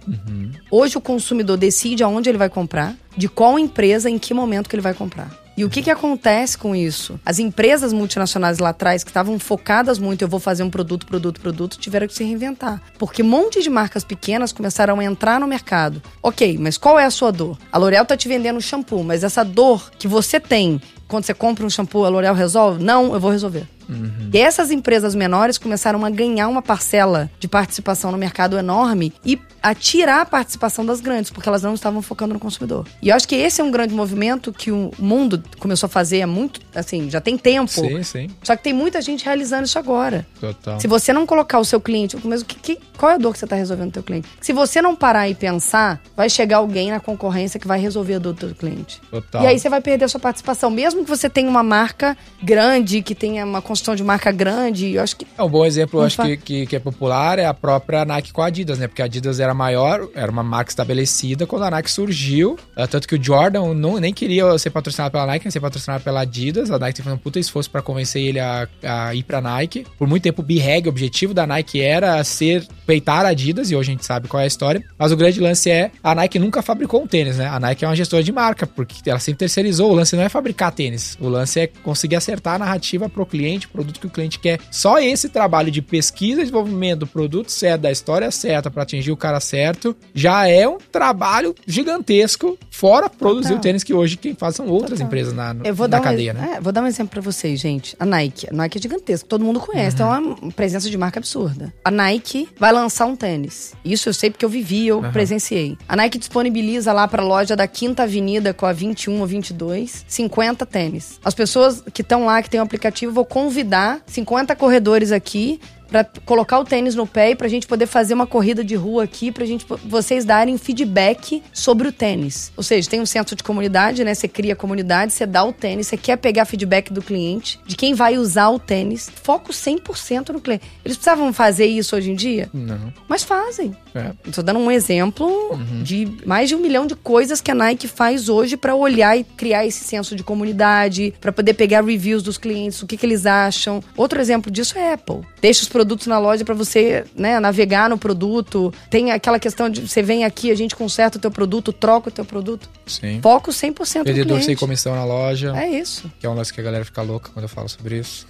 Hoje o consumidor decide aonde ele vai comprar, de qual empresa, em que momento que ele vai comprar. E o que, que acontece com isso? As empresas multinacionais lá atrás, que estavam focadas muito, eu vou fazer um produto, produto, produto, tiveram que se reinventar. Porque um monte de marcas pequenas começaram a entrar no mercado. Ok, mas qual é a sua dor? A L'Oréal tá te vendendo shampoo, mas essa dor que você tem quando você compra um shampoo, a L'Oréal resolve? Não, eu vou resolver. Uhum. E essas empresas menores começaram a ganhar uma parcela de participação no mercado enorme e a tirar a participação das grandes, porque elas não estavam focando no consumidor. E eu acho que esse é um grande movimento que o mundo começou a fazer há muito, assim, já tem tempo. Sim, sim. Só que tem muita gente realizando isso agora. Total. Se você não colocar o seu cliente, mesmo que, que, qual é a dor que você está resolvendo no teu cliente? Se você não parar e pensar, vai chegar alguém na concorrência que vai resolver a dor do teu cliente. Total. E aí você vai perder a sua participação, mesmo que você tenha uma marca grande, que tenha uma construção de marca grande, eu acho que... É um bom exemplo, eu acho que, que, que, é popular, é a própria Nike com a Adidas, né? Porque a Adidas era maior, era uma marca estabelecida quando a Nike surgiu, é, tanto que o Jordan não, nem queria ser patrocinado pela Nike, nem ser patrocinado pela Adidas, a Nike teve um puta esforço para convencer ele a, a, ir pra Nike. Por muito tempo o B-Reg, o objetivo da Nike era ser, peitar a Adidas, e hoje a gente sabe qual é a história, mas o grande lance é, a Nike nunca fabricou um tênis, né? A Nike é uma gestora de marca, porque ela sempre terceirizou, o lance não é fabricar tênis, o lance é conseguir acertar a narrativa pro cliente, o produto que o cliente quer. Só esse trabalho de pesquisa e desenvolvimento do produto certo, da história certa para atingir o cara certo, já é um trabalho gigantesco, fora produzir Total. o tênis que hoje quem faz são outras Total. empresas na, na cadeia, um, né? É, vou dar um exemplo para vocês, gente. A Nike. A Nike é gigantesca, todo mundo conhece, uhum. tem uma presença de marca absurda. A Nike vai lançar um tênis. Isso eu sei porque eu vivi, eu uhum. presenciei. A Nike disponibiliza lá para loja da Quinta Avenida com a 21 ou 22, 50 tênis. As pessoas que estão lá, que tem o um aplicativo, vou convidar 50 corredores aqui para colocar o tênis no pé e pra gente poder fazer uma corrida de rua aqui, pra gente vocês darem feedback sobre o tênis. Ou seja, tem um senso de comunidade, né? Você cria comunidade, você dá o tênis, você quer pegar feedback do cliente, de quem vai usar o tênis. Foco 100% no cliente. Eles precisavam fazer isso hoje em dia? Não. Mas fazem. É. Estou dando um exemplo uhum. de mais de um milhão de coisas que a Nike faz hoje para olhar e criar esse senso de comunidade, para poder pegar reviews dos clientes, o que, que eles acham. Outro exemplo disso é a Apple. Deixa os produtos na loja para você, né, navegar no produto. Tem aquela questão de você vem aqui, a gente conserta o teu produto, troca o teu produto. Sim. Foco 100% no Vendedor cliente. sem comissão na loja. É isso. Que é um lance que a galera fica louca quando eu falo sobre isso.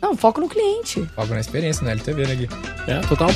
Não, foco no cliente. Foco na experiência, na LTV, né, Gui? É, total.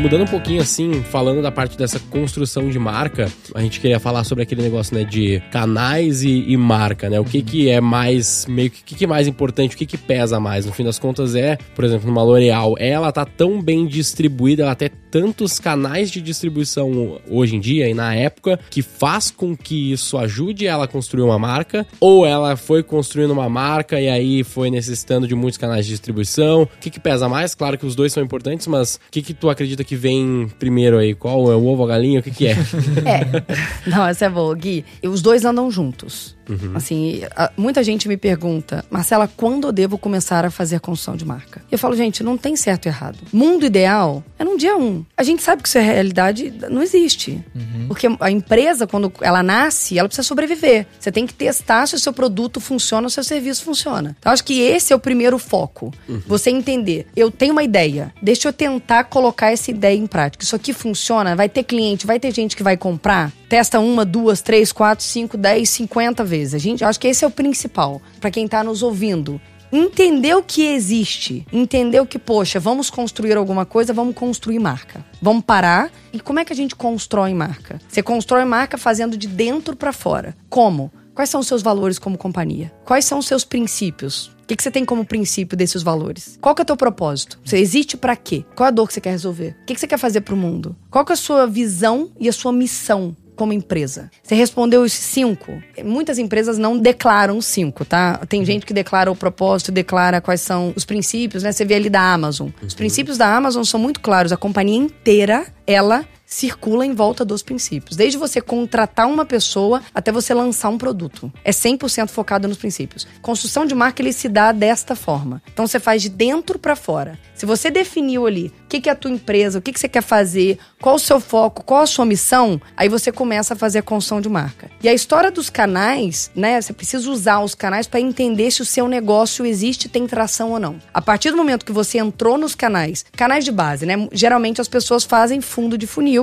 Mudando um pouquinho assim, falando da parte dessa construção de marca, a gente queria falar sobre aquele negócio, né, de canais e, e marca, né? O que que é mais, meio que, que, que é mais importante, o que que pesa mais? No fim das contas é, por exemplo, numa L'Oreal, ela tá tão bem distribuída, ela tem tantos canais de distribuição hoje em dia e na época que faz com que isso ajude ela a construir uma marca, ou ela foi construindo uma marca e aí foi necessitando de muitos canais de distribuição. O que que pesa mais? Claro que os dois são importantes, mas o que que tu acredita que vem primeiro aí? Qual é o ovo, a galinha? O que que é? é. Não, essa é boa, Gui. Os dois andam juntos. Uhum. Assim, muita gente me pergunta, Marcela, quando eu devo começar a fazer construção de marca? Eu falo, gente, não tem certo e errado. Mundo ideal é no dia um. A gente sabe que isso é realidade, não existe. Uhum. Porque a empresa, quando ela nasce, ela precisa sobreviver. Você tem que testar se o seu produto funciona, se o seu serviço funciona. Então, acho que esse é o primeiro foco. Uhum. Você entender, eu tenho uma ideia, deixa eu tentar colocar essa ideia em prática. Isso aqui funciona, vai ter cliente, vai ter gente que vai comprar. Testa uma, duas, três, quatro, cinco, dez, cinquenta vezes. A gente, acho que esse é o principal para quem tá nos ouvindo. Entender o que existe, entender o que, poxa, vamos construir alguma coisa, vamos construir marca. Vamos parar e como é que a gente constrói marca? Você constrói marca fazendo de dentro para fora. Como? Quais são os seus valores como companhia? Quais são os seus princípios? Que, que você tem como princípio desses valores? Qual que é o teu propósito? Você existe para quê? Qual é a dor que você quer resolver? O que, que você quer fazer para o mundo? Qual que é a sua visão e a sua missão como empresa? Você respondeu os cinco. Muitas empresas não declaram cinco, tá? Tem gente que declara o propósito, declara quais são os princípios, né? Você vê ali da Amazon. Os princípios da Amazon são muito claros. A companhia inteira, ela circula em volta dos princípios. Desde você contratar uma pessoa até você lançar um produto. É 100% focado nos princípios. Construção de marca ele se dá desta forma. Então você faz de dentro para fora. Se você definiu ali o que, que é a tua empresa, o que, que você quer fazer, qual o seu foco, qual a sua missão, aí você começa a fazer a construção de marca. E a história dos canais, né? Você precisa usar os canais para entender se o seu negócio existe, tem tração ou não. A partir do momento que você entrou nos canais, canais de base, né? Geralmente as pessoas fazem fundo de funil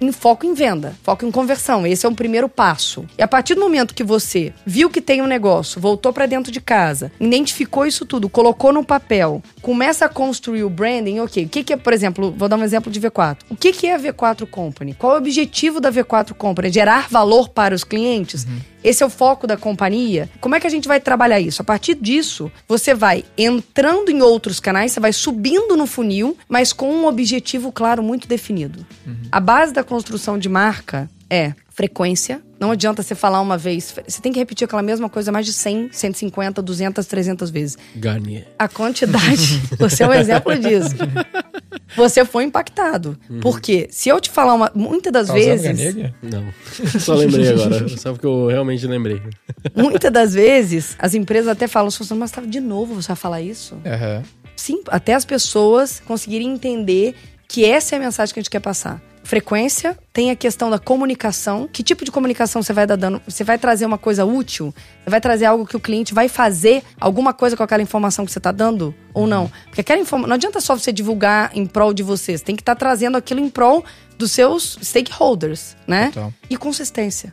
em foco em venda, foco em conversão. Esse é o primeiro passo. E a partir do momento que você viu que tem um negócio, voltou para dentro de casa, identificou isso tudo, colocou no papel, começa a construir o branding, ok. O que, que é, por exemplo, vou dar um exemplo de V4. O que, que é a V4 Company? Qual é o objetivo da V4 Company? Gerar valor para os clientes? Esse é o foco da companhia. Como é que a gente vai trabalhar isso? A partir disso, você vai entrando em outros canais, você vai subindo no funil, mas com um objetivo claro, muito definido. A base da construção de marca é frequência. Não adianta você falar uma vez. Você tem que repetir aquela mesma coisa mais de 100, 150, 200, 300 vezes. Garnier. A quantidade, você é um exemplo disso. Você foi impactado. Porque se eu te falar uma. Muitas das Tá vezes. Ganega? Não. Só lembrei agora. Só porque eu realmente lembrei. Muitas das vezes, as empresas até falam, "Souza, mas tá, de novo você vai falar isso? Aham. Sim, até as pessoas conseguirem entender que essa é a mensagem que a gente quer passar. Frequência, tem a questão da comunicação. Que tipo de comunicação você vai dar dando? Você vai trazer uma coisa útil? Você vai trazer algo que o cliente vai fazer alguma coisa com aquela informação que você está dando ou não? Porque aquela informação. Não adianta só você divulgar em prol de você. Você tem que estar trazendo aquilo em prol dos seus stakeholders, né? Total. E consistência.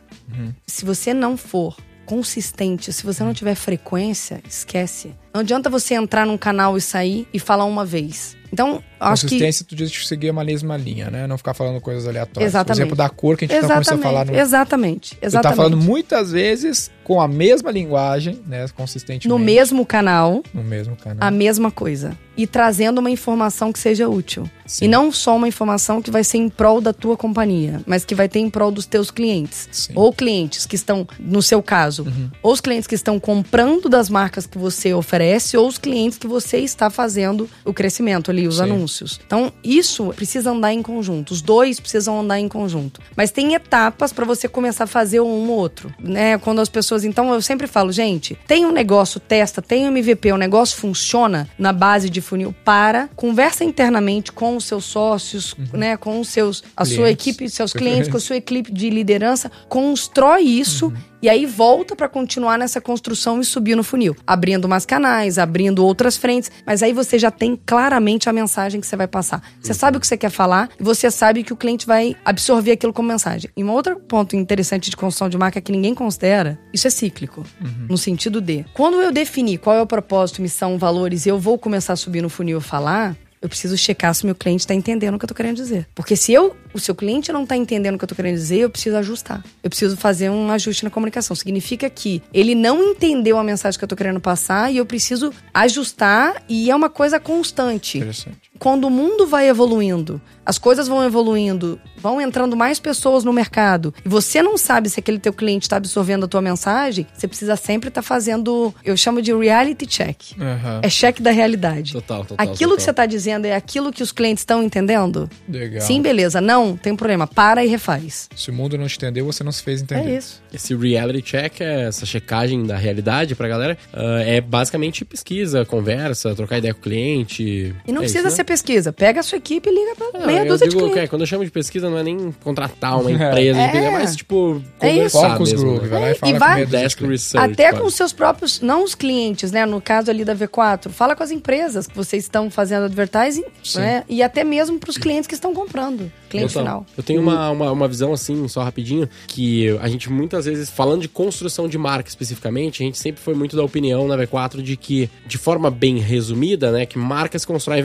Se você não for consistente, se você não tiver frequência, esquece. Não adianta você entrar num canal e sair e falar uma vez. Então, acho que. Consistência, tu diz que seguir uma mesma linha, né? Não ficar falando coisas aleatórias. Exatamente. Por exemplo, da cor que a gente não começou a falar no. Exatamente. Tu tá Exatamente. falando muitas vezes com a mesma linguagem, né? Consistentemente. no mesmo canal, No mesmo canal. a mesma coisa. E trazendo uma informação que seja útil. Sim. E não só uma informação que vai ser em prol da tua companhia, mas que vai ter em prol dos teus clientes. Sim. Ou clientes que estão, no seu caso, ou os clientes que estão comprando das marcas que você oferece, ou os clientes que você está fazendo o crescimento ali, os Sim. anúncios. Então, isso precisa andar em conjunto. Os dois precisam andar em conjunto. Mas tem etapas para você começar a fazer um ou outro, né? Quando as pessoas, então eu sempre falo, gente, tem um negócio, testa, tem um MVP, o negócio funciona na base de funil, para, conversa internamente com os seus sócios, né, com os seus a sua Clientes. equipe, seus clientes, com a sua equipe de liderança, constrói isso e aí volta para continuar nessa construção e subir no funil, abrindo mais canais, abrindo outras frentes, mas aí você já tem claramente a mensagem que você vai passar. Você sabe o que você quer falar e você sabe que o cliente vai absorver aquilo como mensagem. E um outro ponto interessante de construção de marca que ninguém considera, isso é cíclico, no sentido de, quando eu definir qual é o propósito, missão, valores e eu vou começar a subir no funil e falar, eu preciso checar se meu cliente está entendendo o que eu tô querendo dizer. Porque se eu, o seu cliente não tá entendendo o que eu tô querendo dizer, eu preciso ajustar. Eu preciso fazer um ajuste na comunicação. Significa que ele não entendeu a mensagem que eu tô querendo passar e eu preciso ajustar e é uma coisa constante Interessante. Quando o mundo vai evoluindo, as coisas vão evoluindo, vão entrando mais pessoas no mercado, e você não sabe se aquele teu cliente está absorvendo a tua mensagem, você precisa sempre estar fazendo, eu chamo de reality check. Aham. É cheque da realidade. Total, total. Aquilo total. que você está dizendo é aquilo que os clientes estão entendendo? Legal. Sim, beleza. Não, tem problema. Para e refaz. Se o mundo não te entendeu, você não se fez entender. É isso. Esse reality check, essa checagem da realidade pra galera, ah, é basicamente pesquisa, conversa, trocar ideia com o cliente. E não É precisa isso, ser pesquisa. Pega a sua equipe e liga pra meia dúzia de digo que clientes. é, quando eu chamo de pesquisa, não é nem contratar uma empresa, É. é mais tipo É conversar Focus mesmo. Group, né? vai lá e É, fala e com vai- Desk research. Até quase. com seus próprios, não os clientes, né? No caso ali da V4, fala com as empresas que vocês estão fazendo advertising, Sim. né? E até mesmo pros clientes que estão comprando, cliente final. Eu tenho uma, uma, uma visão assim, só rapidinho, que a gente muitas vezes, falando de construção de marca especificamente, a gente sempre foi muito da opinião na V4 de que, de forma bem resumida, né, que marca se constrói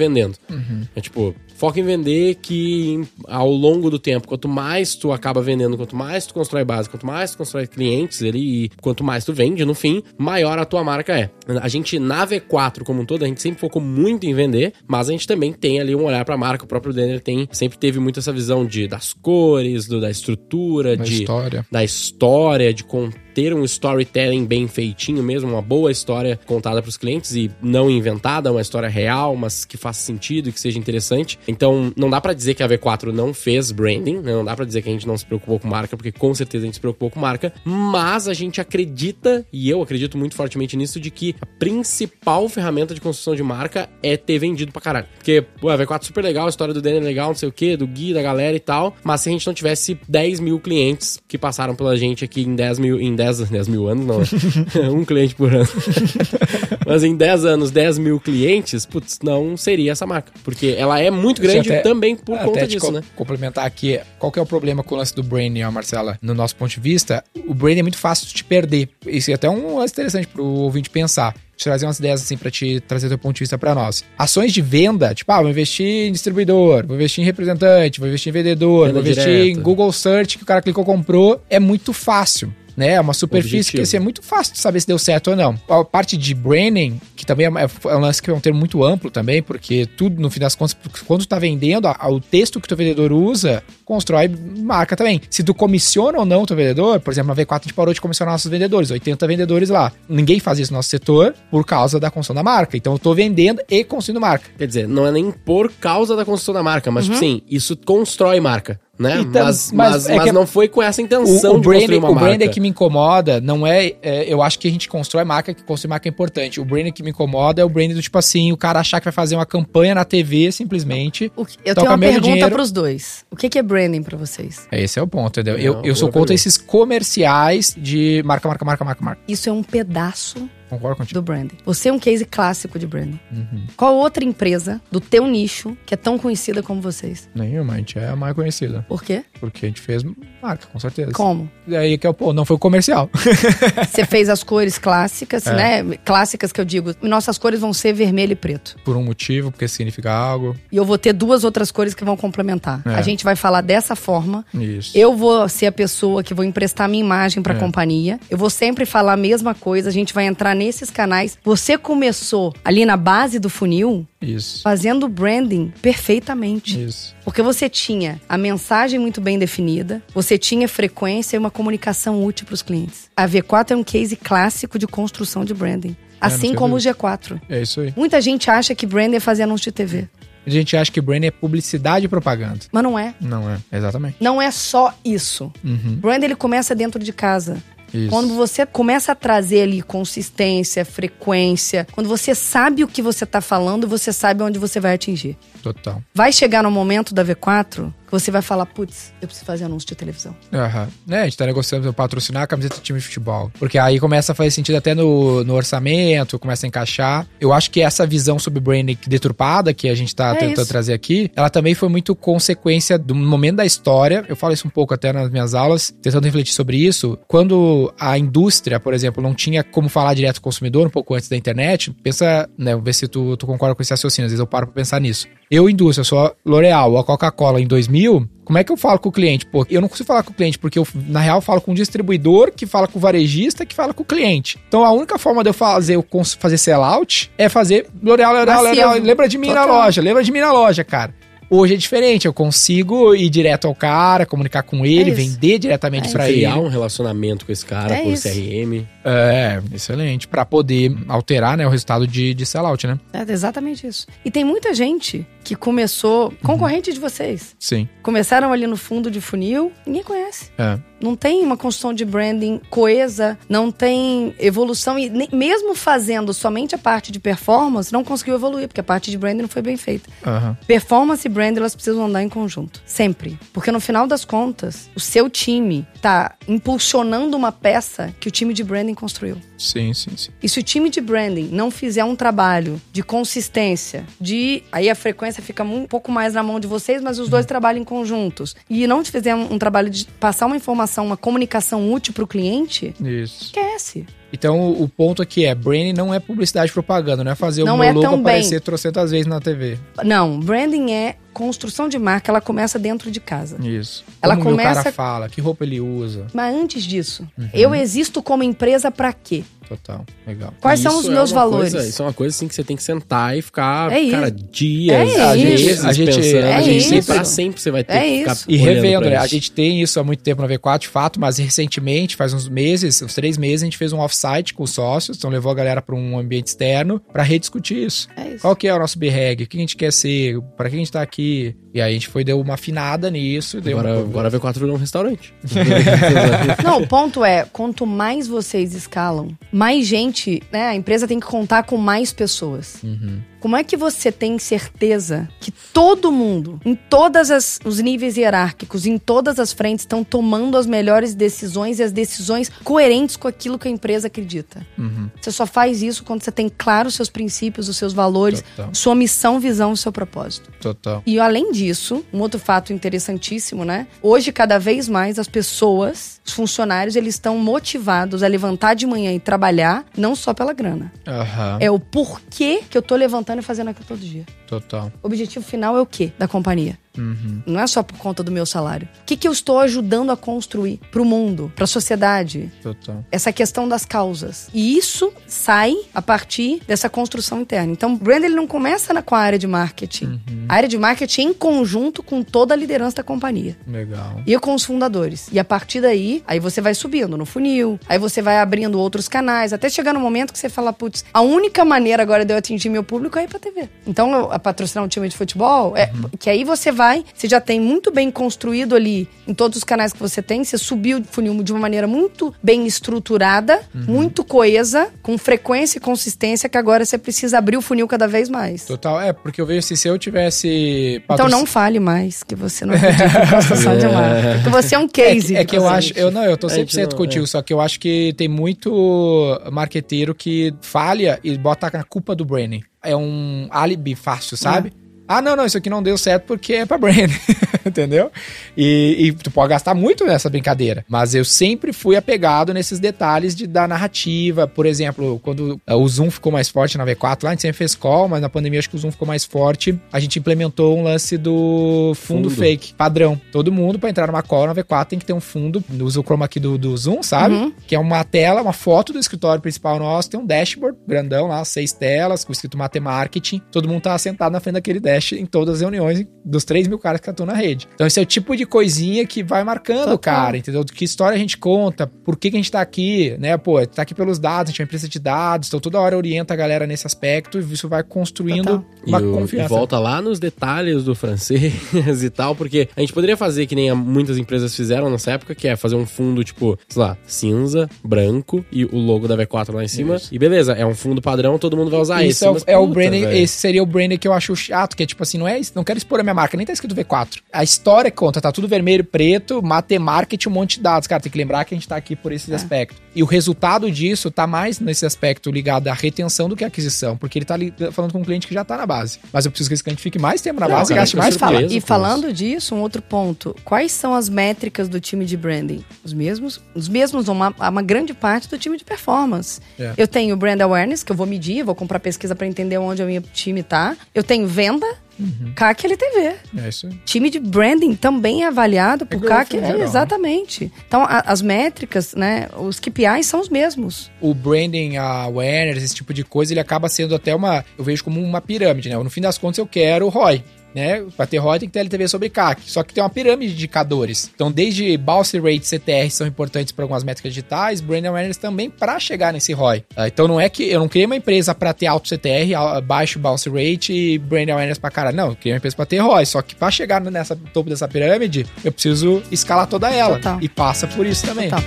vendendo. É tipo, foca em vender que ao longo do tempo, quanto mais tu acaba vendendo, quanto mais tu constrói base, quanto mais tu constrói clientes ali, e quanto mais tu vende, no fim, maior a tua marca é. A gente, na V4 como um todo, a gente sempre focou muito em vender, mas a gente também tem ali um olhar pra marca. O próprio Denner tem, sempre teve muito essa visão de, das cores, do- da estrutura, Da de, história. da história, de contar ter um storytelling bem feitinho mesmo, uma boa história contada pros clientes e não inventada, uma história real, mas que faça sentido e que seja interessante. Então, não dá pra dizer que a V4 não fez branding, né? não dá pra dizer que a gente não se preocupou com marca, porque com certeza a gente se preocupou com marca, mas a gente acredita, e eu acredito muito fortemente nisso, de que a principal ferramenta de construção de marca é ter vendido pra caralho. Porque, pô, a V4 é super legal, a história do Danny é legal, não sei o que, do Gui, da galera e tal, mas se a gente não tivesse 10 mil clientes que passaram pela gente aqui em 10 mil, em 10, 10 mil anos, não, né? um cliente por ano. mas em 10 anos, 10 mil clientes, putz, não seria essa marca. Porque ela é muito grande até- também por Até conta disso, co- né? complementar aqui, qual que é o problema com o lance do branding, ó, Marcela? No nosso ponto de vista, o branding é muito fácil de te perder. Isso é até um lance interessante pro ouvinte pensar. Te trazer umas ideias assim pra te trazer teu ponto de vista pra nós. Ações de venda, tipo, ah, vou investir em distribuidor, vou investir em representante, vou investir em vendedor, Venda vou investir direta. em Google Search que o cara clicou, comprou. É muito fácil. Né? É uma superfície Objetivo. que assim, é muito fácil de saber se deu certo ou não. A parte de branding, que também é, é um lance que é um termo muito amplo também, porque tudo, no fim das contas, quando tu tá vendendo, a- o texto que o teu vendedor usa constrói marca também. Se tu comissiona ou não o teu vendedor, por exemplo, na V4 a gente parou de comissionar nossos vendedores, 80 vendedores lá. Ninguém faz isso no nosso setor por causa da construção da marca. Então eu tô vendendo e construindo marca. Quer dizer, não é nem por causa da construção da marca, mas, tipo assim, isso constrói marca, né? Então, mas mas mas, é mas que- não foi com essa O, intenção o de brand, construir uma o marca. brand é que me incomoda, não é, é, Eu acho que a gente constrói marca, que construir marca é importante. O brand que me incomoda é o brand do tipo assim, o cara achar que vai fazer uma campanha na TV simplesmente. O que- eu tenho uma pergunta dinheiro. pros dois. O que que é branding pra vocês? Esse é o ponto, entendeu? Não, eu, eu sou contra pergunta. esses comerciais de marca, marca, marca, marca, marca. Isso é um pedaço Concordo contigo. do branding. Você é um case clássico de branding. Uhum. Qual outra empresa do teu nicho que é tão conhecida como vocês? Nenhuma, a gente é a mais conhecida. Por quê? Porque a gente fez marca, com certeza. Como? E aí que é o pô, não foi o comercial. Você fez as cores clássicas, É. né? Clássicas que eu digo. Nossas cores vão ser vermelho e preto. Por um motivo, porque significa algo. E eu vou ter duas outras cores que vão complementar. É. A gente vai falar dessa forma. Isso. Eu vou ser a pessoa que vou emprestar minha imagem pra É. companhia. Eu vou sempre falar a mesma coisa. A gente vai entrar nesses canais. Você começou ali na base do funil Isso. fazendo branding perfeitamente. Isso. Porque você tinha a mensagem muito bem definida, você tinha frequência e uma comunicação útil para os clientes. A V4 é um case clássico de construção de branding. não Assim como o dúvida. G4. É isso aí. Muita gente acha que branding é fazer anúncio de TV. A gente acha que brand é publicidade e propaganda. Mas não é. Não é, exatamente. Não é só isso. Uhum. Brand ele começa dentro de casa. Isso. Quando você começa a trazer ali consistência, frequência, quando você sabe o que você tá falando, você sabe onde você vai atingir. Total. Vai chegar no momento da V4 que você vai falar, putz, eu preciso fazer anúncio de televisão. Aham. Né, a gente tá negociando pra patrocinar a camiseta do time de futebol. Porque aí começa a fazer sentido até no, no orçamento, começa a encaixar. Eu acho que essa visão sobre branding deturpada que a gente tá É tentando isso. trazer aqui, ela também foi muito consequência do momento da história. Eu falo isso um pouco até nas minhas aulas, tentando refletir sobre isso. Quando a indústria, por exemplo, não tinha como falar direto com o consumidor, um pouco antes da internet, pensa, né, ver se tu, tu concorda com esse raciocínio, às vezes eu paro pra pensar nisso. Eu, indústria, sou L'Oreal ou a Coca-Cola em 2000, como é que eu falo com o cliente? Pô, eu não consigo falar com o cliente, porque eu, na real, falo com o distribuidor, que fala com o varejista, que fala com o cliente. Então, a única forma de eu fazer, eu fazer sellout é fazer L'Oreal, L'Oreal, Massivo. L'Oreal. Lembra de mim na Total. loja, lembra de mim na loja, cara. Hoje é diferente, eu consigo ir direto ao cara, comunicar com ele, É vender diretamente É pra ele. Criar um relacionamento com esse cara É por isso. CRM. É, excelente. Pra poder alterar, né, o resultado de, de sellout, né? É exatamente isso. E tem muita gente que começou, concorrente de vocês. Sim. Começaram ali no fundo de funil, ninguém conhece. É. Não tem uma construção de branding coesa, não tem evolução. E nem- mesmo fazendo somente a parte de performance, não conseguiu evoluir, porque a parte de branding não foi bem feita. Aham. Performance e brand, elas precisam andar em conjunto. Sempre. Porque no final das contas, o seu time tá impulsionando uma peça que o time de branding construiu. Sim, sim, sim. E se o time de branding não fizer um trabalho de consistência, de. Aí a frequência fica um pouco mais na mão de vocês, mas os dois trabalham conjuntos. E não fizer um, um trabalho de passar uma informação, uma comunicação útil pro cliente, Isso. esquece. Então o, o ponto aqui é, branding não é publicidade e propaganda, não é fazer Não o meu é logo tão bem. aparecer trocentas vezes na TV. Não, branding é construção de marca, ela começa dentro de casa. Isso. Ela Como o começa- cara fala, que roupa ele usa. Mas antes disso, Uhum. eu existo como empresa pra quê? Total, legal. Quais são Isso os é meus uma valores? coisa- isso é uma coisa assim que você tem que sentar e ficar, É cara, dias, É isso. A gente- pensando. é a gente isso. pra sempre você vai ter É que ficar isso. E revendo, né? A gente tem isso há muito tempo na V4, de fato, mas recentemente, faz uns meses, uns três meses, a gente fez um off-site com os sócios, então levou a galera para um ambiente externo para rediscutir isso. É isso. Qual que é o nosso BREG? O que a gente quer ser? Para que a gente tá aqui? E aí a gente foi, deu uma afinada nisso. Deu Agora, uma... agora V4 virou um restaurante. Não, o ponto é, quanto mais vocês escalam, mais gente, né? A empresa tem que contar com mais pessoas. Uhum. Como é que você tem certeza que todo mundo, em todos os níveis hierárquicos, em todas as frentes, estão tomando as melhores decisões e as decisões coerentes com aquilo que a empresa acredita? Uhum. Você só faz isso quando você tem claro os seus princípios, os seus valores, Total. sua missão, visão e seu propósito. Total. E além disso, um outro fato interessantíssimo, né? Hoje, cada vez mais, as pessoas, os funcionários, eles estão motivados a levantar de manhã e trabalhar, não só pela grana. Aham. É o porquê que eu tô levantando e fazendo aquilo todo dia. Total. O objetivo final é o quê da companhia? Uhum. Não é só por conta do meu salário. O que, que eu estou ajudando a construir pro mundo, pra sociedade? Total. Essa questão das causas. E isso sai a partir dessa construção interna. Então, o brand ele não começa na, com a área de marketing. A área de marketing em conjunto com toda a liderança da companhia. Legal. E com os fundadores. E a partir daí, aí você vai subindo no funil, aí você vai abrindo outros canais, até chegar no momento que você fala, putz, a única maneira agora de eu atingir meu público é ir pra TV. Então, a patrocinar um time de futebol, é, que aí você vai, você já tem muito bem construído ali em todos os canais que você tem, você subiu o funil de uma maneira muito bem estruturada, muito coesa, com frequência e consistência, que agora você precisa abrir o funil cada vez mais. Total. É, porque eu vejo assim, se eu tivesse. Então patrocin- não fale mais que você não construção de marca. Porque você é um É case. que, é que eu acho, eu não, eu tô A gente 100% não- contigo, é. só que eu acho que tem muito marqueteiro que falha e bota na culpa do branding. É um álibi fácil, sabe? Ah, não, não, isso aqui não deu certo porque é pra branding, entendeu? E, e tu pode gastar muito nessa brincadeira. Mas eu sempre fui apegado nesses detalhes de, da narrativa. Por exemplo, quando eh, o Zoom ficou mais forte na V4, lá a gente sempre fez call, mas na pandemia acho que o Zoom ficou mais forte. A gente implementou um lance do fundo, Fundo. fake, padrão. Todo mundo, pra entrar numa call na V4, tem que ter um fundo. Usa o chroma aqui do, do Zoom, sabe? Uhum. Que é uma tela, uma foto do escritório principal nosso, tem um dashboard grandão lá, seis telas, com escrito Matemarketing. Todo mundo tá sentado na frente daquele dash em todas as reuniões dos 3 mil caras que atuam na rede. Então esse é o tipo de coisinha que vai marcando o cara, entendeu? Que história a gente conta, por que, que a gente tá aqui, né? Pô, tá aqui pelos dados, a gente é uma empresa de dados, então toda hora orienta a galera nesse aspecto e isso vai construindo Total. uma e, o- confiança. e volta lá nos detalhes do francês e tal, porque a gente poderia fazer que nem muitas empresas fizeram nessa época, que é fazer um fundo, tipo, sei lá, cinza, branco e o logo da V4 lá em cima. Isso. E beleza, é um fundo padrão, todo mundo vai usar Isso esse. é, mas, é o branding, esse seria o branding que eu acho chato, que é tipo assim, não é isso, não quero expor a minha marca, nem tá escrito V4. A história conta, tá tudo vermelho e preto, matemarket, um monte de dados. Cara, tem que lembrar que a gente tá aqui por esses É. aspectos. E o resultado disso tá mais nesse aspecto ligado à retenção do que à aquisição, porque ele tá li- falando com um cliente que já tá na base. Mas eu preciso que esse cliente fique mais tempo na Não, base e cara, gaste fica mais fala. E falando disso, um outro ponto. Quais são as métricas do time de branding? Os mesmos? Os mesmos, uma, uma grande parte do time de performance. É. Eu tenho brand awareness, que eu vou medir, vou comprar pesquisa para entender onde o meu time tá. Eu tenho venda, Uhum. CAC LTV. É isso aí. Time de branding também é avaliado por growth CAC. é, geral, né? exatamente. Então, a- as métricas, né? Os KPIs são os mesmos. o branding, a awareness, esse tipo de coisa, ele acaba sendo até uma. Eu vejo como uma pirâmide, né? No fim das contas, eu quero ROI. Né? Pra ter ROI tem que ter LTV sobre CAC. Só que tem uma pirâmide de indicadores. Então, desde bounce rate, CTR são importantes para algumas métricas digitais, brand awareness também para chegar nesse ROI. Ah, então, não é que eu não criei uma empresa para ter alto CTR, baixo bounce rate e brand awareness para cara. Não, eu criei uma empresa para ter ROI. Só que para chegar nessa topo dessa pirâmide, eu preciso escalar toda ela. Total. E passa por isso também. Total.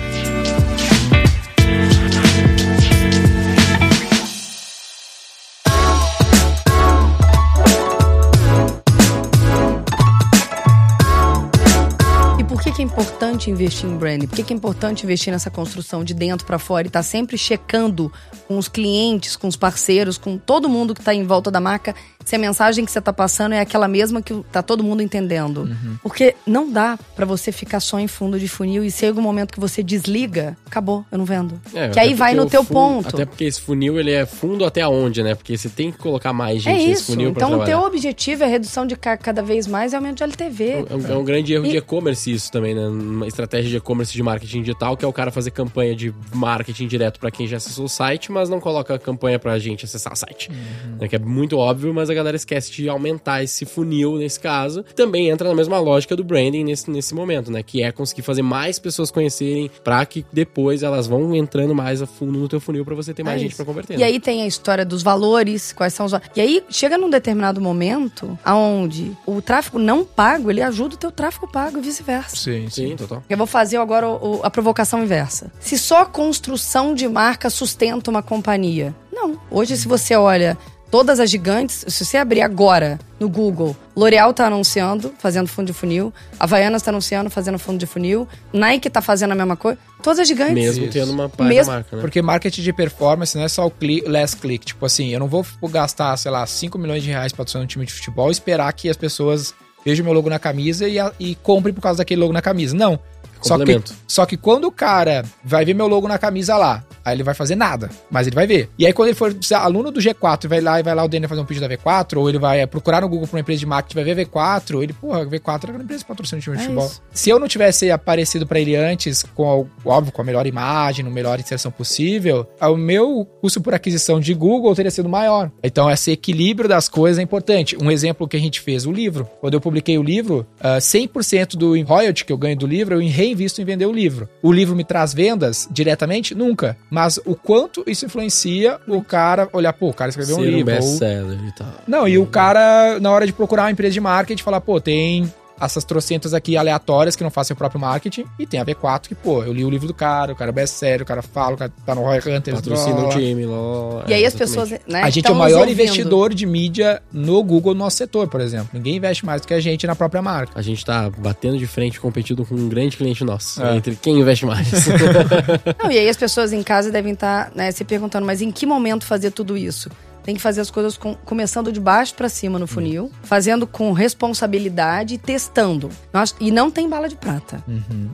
Importante investir em branding? Por que, que é importante investir nessa construção de dentro para fora e estar sempre checando com os clientes, com os parceiros, com todo mundo que está em volta da marca, se a mensagem que você tá passando é aquela mesma que tá todo mundo entendendo. Uhum. Porque não dá pra você ficar só em fundo de funil e chega um momento que você desliga, acabou, eu não vendo. É, que aí vai no teu ponto. Até porque esse funil, ele é fundo até onde, né? Porque você tem que colocar mais É gente nesse isso. funil pra Então o teu objetivo é redução de carga cada vez mais e aumento de LTV. É um, é um grande erro E- de e-commerce isso também, né? Uma estratégia de e-commerce de marketing digital, que é o cara fazer campanha de marketing direto pra quem já acessou o site, mas não coloca a campanha pra gente acessar o site. Uhum. Né? Que é muito óbvio, mas a galera esquece de aumentar esse funil nesse caso. Também entra na mesma lógica do branding nesse, nesse momento, né? Que é conseguir fazer mais pessoas conhecerem pra que depois elas vão entrando mais a fundo no teu funil pra você ter mais É gente pra converter. E né? aí tem a história dos valores, quais são os E aí chega num determinado momento aonde o tráfego não pago, ele ajuda o teu tráfego pago e vice-versa. Sim, sim. Sim, total. Eu vou fazer agora o- o- a provocação inversa. Se só a construção de marca sustenta uma companhia. Não. Hoje, se você olha todas as gigantes, se você abrir agora no Google, L'Oreal tá anunciando, fazendo fundo de funil, Havaianas tá anunciando, fazendo fundo de funil, Nike tá fazendo a mesma coisa. Todas as gigantes. Mesmo Isso. tendo uma parte Mesmo- da marca, né? Porque marketing de performance não é só o click, last click. Tipo assim, eu não vou gastar, sei lá, 5 milhões de reais patrocinando um time de futebol e esperar que as pessoas vejam meu logo na camisa e, a- e comprem por causa daquele logo na camisa. Não. Só que, Complemento. só que quando o cara vai ver meu logo na camisa lá, aí ele vai fazer nada, mas ele vai ver. E aí quando ele for aluno do G4 e vai lá e vai lá o Daniel fazer um pitch da V4, ou ele vai é, procurar no Google pra uma empresa de marketing, vai ver V4, ele, porra, V4 é uma empresa que patrocina o time de É futebol. isso. Se eu não tivesse aparecido pra ele antes, com, óbvio, com a melhor imagem, no melhor inserção possível, o meu custo por aquisição de Google teria sido maior. Então, esse equilíbrio das coisas é importante. Um exemplo que a gente fez, o livro. Quando eu publiquei o livro, ah, 100% do royalty que eu ganho do livro, eu reinvisto em vender o livro. O livro me traz vendas diretamente? Nunca. Mas o quanto isso influencia o cara olhar, pô, o cara escreveu Ser um um livro. ou- best-seller e tal. não, e o cara, na hora de procurar uma empresa de marketing, falar, pô, tem essas trocentas aqui aleatórias que não fazem o próprio marketing, e tem a V4 que, pô, eu li o livro do cara, o cara é best-seller, o cara fala, o cara tá no Roy Hunter, Patrocina o time, lá. E aí é, as pessoas, né? A gente é o maior ouvindo. investidor de mídia no Google no nosso setor, por exemplo. Ninguém investe mais do que a gente na própria marca. A gente tá batendo de frente, competindo com um grande cliente nosso. É. Entre quem investe mais. Não, e aí as pessoas em casa devem estar né, se perguntando, mas em que momento fazer tudo isso? Tem que fazer as coisas com- começando de baixo pra cima no funil, fazendo com responsabilidade e testando. Nós- e não tem bala de prata.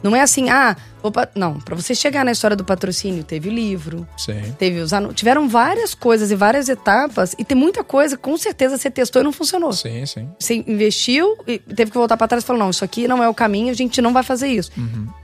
Não é assim, ah, vou pa- não. Pra você chegar na história do patrocínio, teve livro, Sim. teve os anu- tiveram várias coisas e várias etapas e tem muita coisa, com certeza você testou e não funcionou. Sim, sim. Você investiu e teve que voltar pra trás e falou: não, isso aqui não é o caminho, a gente não vai fazer isso.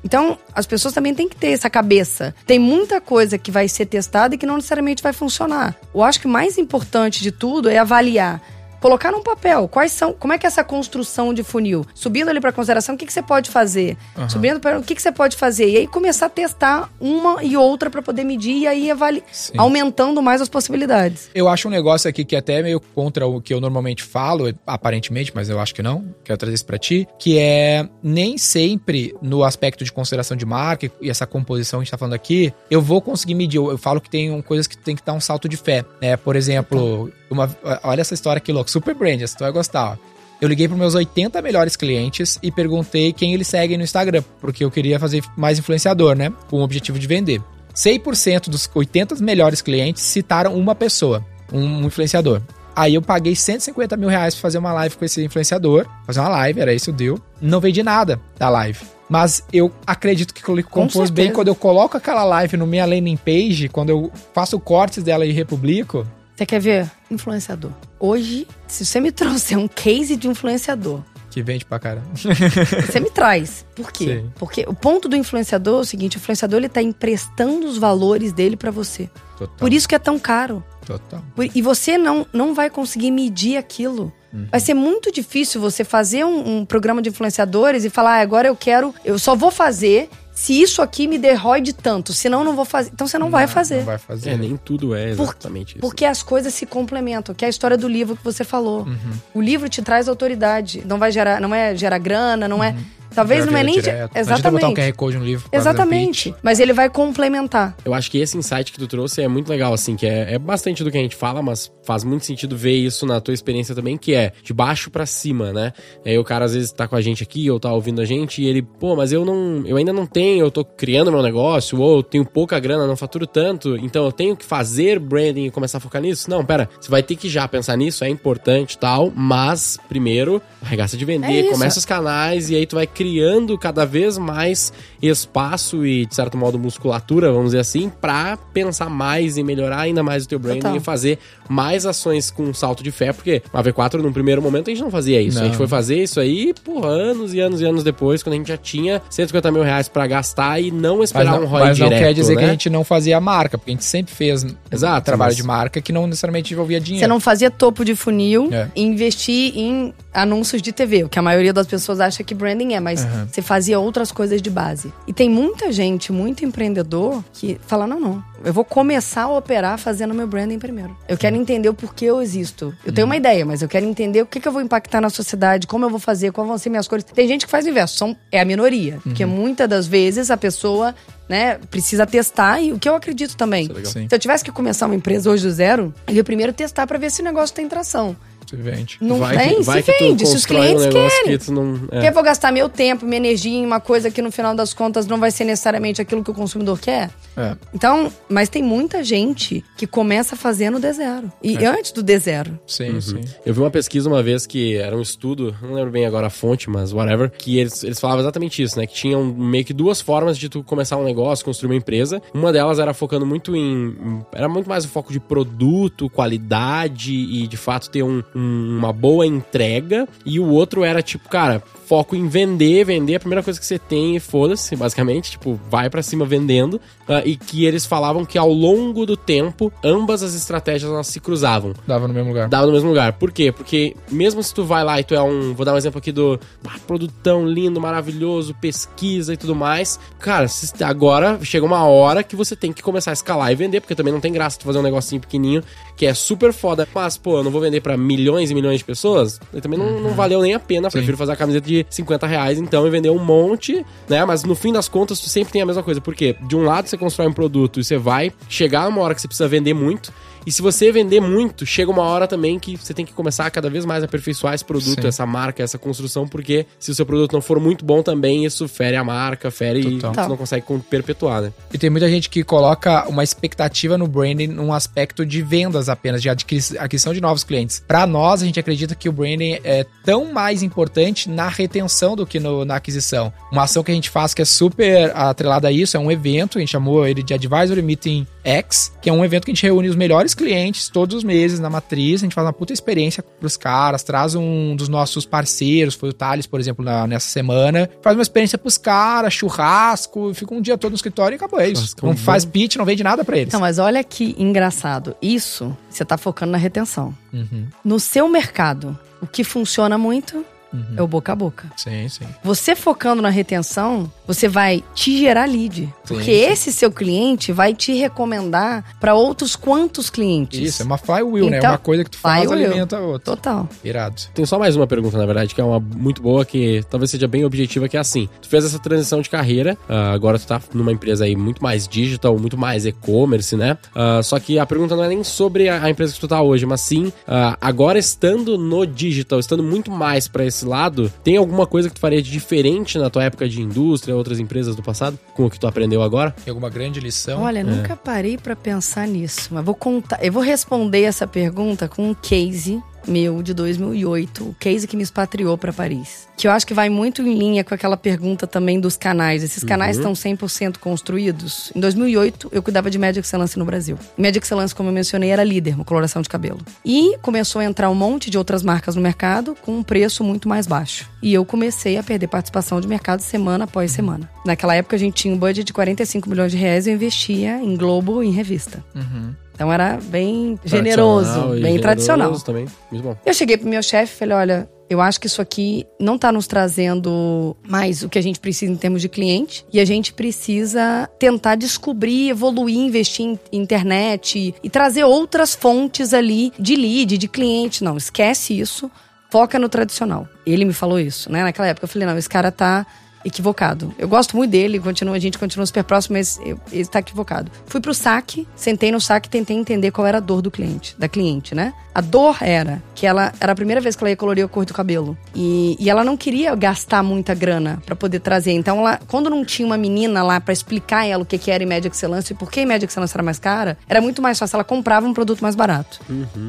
Então, as pessoas também têm que ter essa cabeça. Tem muita coisa que vai ser testada e que não necessariamente vai funcionar. Eu acho que o mais importante de tudo é avaliar. Colocar num papel quais são, como é que é essa construção de funil? Subindo ali pra consideração, o que, que você pode fazer? Subindo para o que, que você pode fazer? E aí começar a testar uma e outra pra poder medir e aí avali Sim. aumentando mais as possibilidades. Eu acho um negócio aqui que até é meio contra o que eu normalmente falo, aparentemente, mas eu acho que não. Quero trazer isso pra ti. Que é nem sempre no aspecto de consideração de marca e essa composição que a gente tá falando aqui, eu vou conseguir medir. Eu, eu falo que tem um- coisas que tem que dar um salto de fé. Né? Por exemplo, uma, olha essa história aqui, louco. Super brand, essa tu vai gostar. Ó. Eu liguei para meus 80 melhores clientes e perguntei quem eles seguem no Instagram, porque eu queria fazer mais influenciador, né? Com o objetivo de vender. 100% dos 80 melhores clientes citaram uma pessoa, um influenciador. Aí eu paguei 150 mil reais pra fazer uma live com esse influenciador. Fazer uma live, era isso, deu. Não vendi nada da live. Mas eu acredito que compôs bem quando eu coloco aquela live no minha landing page, quando eu faço cortes dela e republico. Você quer ver? Influenciador. Hoje, se você me trouxer um case de influenciador, Que vende pra cara. você me traz. Por quê? Sim. Porque o ponto do influenciador é o seguinte: o influenciador ele tá emprestando os valores dele pra você. Total. Por isso que é tão caro. Total. E você não, não vai conseguir medir aquilo. Vai ser muito difícil você fazer um, um programa de influenciadores e falar, ah, agora eu quero, eu só vou fazer se isso aqui me derrói de tanto, senão eu não vou fazer. Então você não, vai fazer. Não vai fazer. É, nem tudo é Por- exatamente isso. Porque as coisas se complementam, que é a história do livro que você falou. O livro te traz autoridade, não vai gerar, não é gerar grana, não é. Talvez não é nem. direto. Não Exatamente. botar um QR Code no livro. Exatamente. Mas ele vai complementar. Eu acho que esse insight que tu trouxe é muito legal, assim, que é, é bastante do que a gente fala, mas faz muito sentido ver isso na tua experiência também, que é de baixo pra cima, né? E aí o cara às vezes tá com a gente aqui ou tá ouvindo a gente e ele, pô, mas eu não, eu ainda não tenho, eu tô criando meu negócio, ou eu tenho pouca grana, não faturo tanto, então eu tenho que fazer branding e começar a focar nisso? Não, pera, você vai ter que já pensar nisso, é importante e tal, mas primeiro, arregaça de É vender, isso. começa os canais e aí tu vai criando cada vez mais espaço e, de certo modo, musculatura, vamos dizer assim, pra pensar mais e melhorar ainda mais o teu branding Total. e fazer mais ações com um salto de fé, porque a V4, num primeiro momento, a gente não fazia isso. A gente Não. foi fazer isso aí, por anos e anos e anos depois, quando a gente já tinha 150 mil reais pra gastar e não Mas, esperar não, um ROI mas não direto, quer dizer né? que a gente não fazia marca, porque a gente sempre fez Exato, trabalho mas- de marca que não necessariamente envolvia dinheiro. Você não fazia topo de funil É. e investir em anúncios de TV, o que a maioria das pessoas acha que branding é, mas Aham. você fazia outras coisas de base. E tem muita gente, muito empreendedor, que fala: não, não, eu vou começar a operar fazendo meu branding primeiro. Eu quero entender o porquê eu existo. Eu tenho uma ideia, mas eu quero entender o que, que eu vou impactar na sociedade, como eu vou fazer, quais vão ser minhas cores. Tem gente que faz o inverso, são, é a minoria. Porque muitas das vezes a pessoa. Né, precisa testar e o que eu acredito também. É Se eu tivesse que começar uma empresa hoje do zero, eu ia primeiro testar pra ver se o negócio tem tração. Você vende. Não vai tem? que, vai se que vende, tu se os clientes um negócio querem. que tu não... Porque eu vou gastar meu tempo, minha energia em uma coisa que no final das contas não vai ser necessariamente aquilo que o consumidor quer. É. Então, mas tem muita gente que começa fazendo D zero. E É. antes do D zero. Sim, sim. Eu vi uma pesquisa uma vez que era um estudo, não lembro bem agora a fonte, mas whatever, que eles, eles falavam exatamente isso, né? Que tinham meio que duas formas de tu começar um negócio, construir uma empresa. Uma delas era focando muito em. em- Era muito mais o foco de produto, qualidade e de fato ter um- um- uma boa entrega. E o outro era tipo, cara, foco em vender, vender a primeira coisa que você tem e foda-se, basicamente. Tipo, vai pra cima vendendo. ah, e que eles falavam que ao longo do tempo, ambas as estratégias elas se cruzavam Dava no mesmo lugar. dava no mesmo lugar. Por quê? Porque mesmo se tu vai lá e tu é um. Vou dar um exemplo aqui do ah, produtão lindo, maravilhoso, pesquisa e tudo mais. Cara, se- agora chega uma hora que você tem que começar a escalar e vender, porque também não tem graça tu fazer um negocinho pequenininho que é super foda. Mas, pô, eu não vou vender pra milhões e milhões de pessoas. Também não, não valeu nem a pena. Prefiro fazer a camiseta de 50 reais então e vender um monte, né? Mas no fim das contas, tu sempre tem a mesma coisa. Porque de um lado você constrói um produto e você vai chegar uma hora que você precisa vender muito. E se você vender muito, chega uma hora também que você tem que começar a cada vez mais aperfeiçoar esse produto, Sim. essa marca, essa construção, porque se o seu produto não for muito bom também, isso fere a marca, fere e Total. você não consegue perpetuar, né? E tem muita gente que coloca uma expectativa no branding num aspecto de vendas apenas, de aquisição de novos clientes. Pra nós, a gente acredita que o branding é tão mais importante na retenção do que no- na aquisição. Uma ação que a gente faz que é super atrelada a isso é um evento, a gente chamou ele de Advisory Meeting X, que é um evento que a gente reúne os melhores clientes todos os meses na matriz, a gente faz uma puta experiência pros caras, traz um dos nossos parceiros, foi o Thales, por exemplo, na- nessa semana, faz uma experiência pros caras, churrasco, fica um dia todo no escritório e acabou, é isso. Não bom. faz pitch, não vende nada pra eles. Então, mas olha que engraçado. Isso, você tá focando na retenção. Uhum, No seu mercado, o que funciona muito uhum. é o boca a boca. Sim, sim. Você focando na retenção, você vai te gerar lead. Porque sim. esse seu cliente vai te recomendar para outros quantos clientes. Isso, é uma flywheel, né? Então, Uma coisa que tu faz, flywheel. alimenta a outra. Total. Irado. Tem só mais uma pergunta, na verdade, que é uma muito boa, que talvez seja bem objetiva, que é assim. Tu fez essa transição de carreira, ah, agora tu tá numa empresa aí muito mais digital, muito mais e-commerce, né? Ah, só que a pergunta não é nem sobre a, empresa que tu tá hoje, mas sim, ah, agora estando no digital, estando muito mais pra esse lado, tem alguma coisa que tu faria de diferente na tua época de indústria, outras empresas do passado, com o que tu aprendeu agora? Tem alguma grande lição? Olha, nunca parei pra pensar nisso, mas vou contar. Eu vou responder essa pergunta com um case meu de 2008, o case que me expatriou pra Paris. Que eu acho que vai muito em linha com aquela pergunta também dos canais. Esses canais estão 100% construídos. Em 2008, eu cuidava de Média Excelência no Brasil. Média Excelência, como eu mencionei, era líder no coloração de cabelo. E começou a entrar um monte de outras marcas no mercado com um preço muito mais baixo. E eu comecei a perder participação de mercado semana após semana. Naquela época, a gente tinha um budget de 45 milhões de reais e eu investia em Globo e em revista. Uhum. Então era bem generoso, Tradicional bem generoso tradicional. também. Muito bom. Eu cheguei pro meu chefe e falei: olha, eu acho que isso aqui não tá nos trazendo mais o que a gente precisa em termos de cliente. E a gente precisa tentar descobrir, evoluir, investir em internet e trazer outras fontes ali de lead, de cliente. Não, esquece isso. Foca no tradicional. Ele me falou isso, né? Naquela época eu falei: não, esse cara tá equivocado. Eu gosto muito dele, continua, a gente continua super próximo, mas eu- ele está equivocado. Fui pro saque, sentei no saque e tentei entender qual era a dor do cliente, da cliente, né? A dor era que ela era a primeira vez que ela ia colorir a cor do cabelo. E, e ela não queria gastar muita grana pra poder trazer. Então, ela, quando não tinha uma menina lá pra explicar a ela o que, que era Imédia Excelência e por que Imédia Excelência era mais cara, era muito mais fácil. Ela comprava um produto mais barato.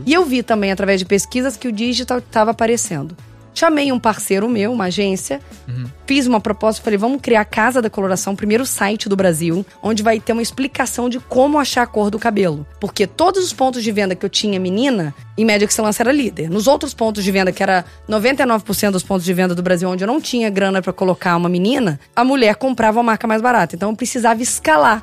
E eu vi também, através de pesquisas, que o digital estava aparecendo. Chamei um parceiro meu, uma agência, fiz uma proposta, falei, vamos criar a Casa da Coloração, primeiro site do Brasil, onde vai ter uma explicação de como achar a cor do cabelo. Porque todos os pontos de venda que eu tinha menina, em média excelência era líder. Nos outros pontos de venda, que era 99% dos pontos de venda do Brasil, onde eu não tinha grana pra colocar uma menina, a mulher comprava a marca mais barata. Então eu precisava escalar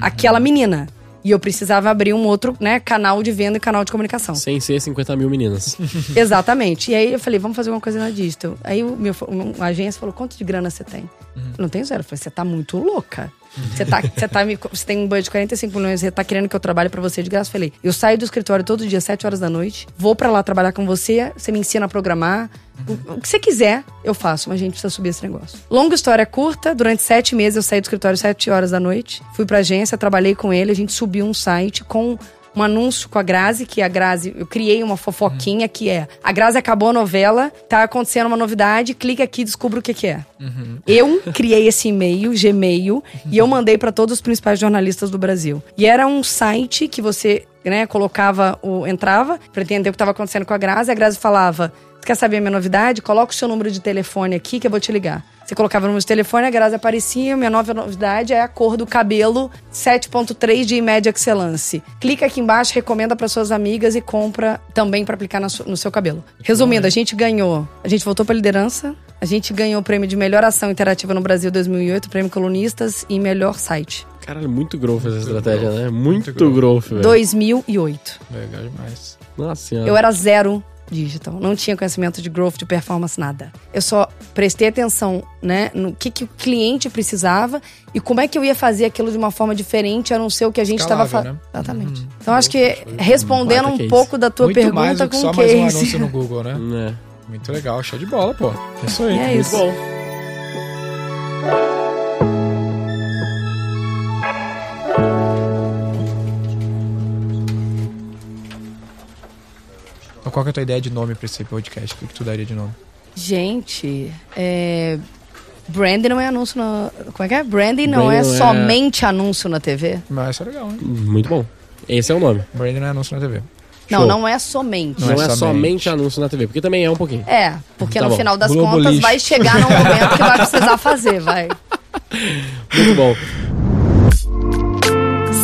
aquela menina. E eu precisava abrir um outro né, canal de venda e canal de comunicação. Sem ser 50 mil meninas. Exatamente. E aí eu falei, vamos fazer uma coisa na digital. Aí o meu, a agência falou, quanto de grana você tem? Eu não tenho zero. Eu falei, você tá muito louca. Você, tá, você, tá me- você tem um budget de 45 milhões, você tá querendo que eu trabalhe pra você de graça? Falei, eu saio do escritório todo dia, 7 horas da noite, vou pra lá trabalhar com você, você me ensina a programar. O, o que você quiser, eu faço, mas a gente precisa subir esse negócio. Longa história curta, durante sete meses eu saí do escritório 7 horas da noite, fui pra agência, trabalhei com ele, a gente subiu um site com um anúncio com a Grazi, que a Grazi, eu criei uma fofoquinha que é: a Grazi acabou a novela, tá acontecendo uma novidade, clica aqui e descubra o que, que é. Eu criei esse e-mail, Gmail, e eu mandei para todos os principais jornalistas do Brasil. E era um site que você, né, colocava o. entrava pra entender o que estava acontecendo com a Grazi, a Grazi falava. Quer saber a minha novidade? Coloca o seu número de telefone aqui que eu vou te ligar. Você colocava o número de telefone, a Grazi aparecia, minha nova novidade é a cor do cabelo 7.3 de Média Excellence. Clica aqui embaixo, recomenda para suas amigas e compra também para aplicar no seu cabelo. Resumindo, a gente ganhou, a gente voltou para liderança, a gente ganhou o prêmio de melhor ação interativa no Brasil 2008, prêmio colunistas e melhor site. Caralho, muito growth essa estratégia, né? Muito, growth. growth, velho. 2008. Legal demais. Nossa senhora. Eu era zero digital, não tinha conhecimento de growth, de performance, nada. Eu só prestei atenção, né, no que, que o cliente precisava e como é que eu ia fazer aquilo de uma forma diferente, a não ser o que a gente estava fazendo. né? Exatamente. Então acho que respondendo um case. pouco da tua Muito mais pergunta do que com só um mais um case. anúncio no Google, né? É. Muito legal, show de bola, pô. Isso aí. É Muito isso. bom. Qual que é a tua ideia de nome pra esse podcast? O que, que tu daria de nome? Gente, é... Branding não é anúncio na... Como é que é? Branding não Branding é não é- somente anúncio na TV. Mas isso é legal, hein? Muito bom. Esse é o nome. Branding não é anúncio na TV. Não, Show. não é somente. Não, Não é, é somente. somente anúncio na TV, porque também é um pouquinho. É, porque Tá no bom. final das Globo contas lixo. vai chegar num momento que vai precisar fazer, vai. Muito bom.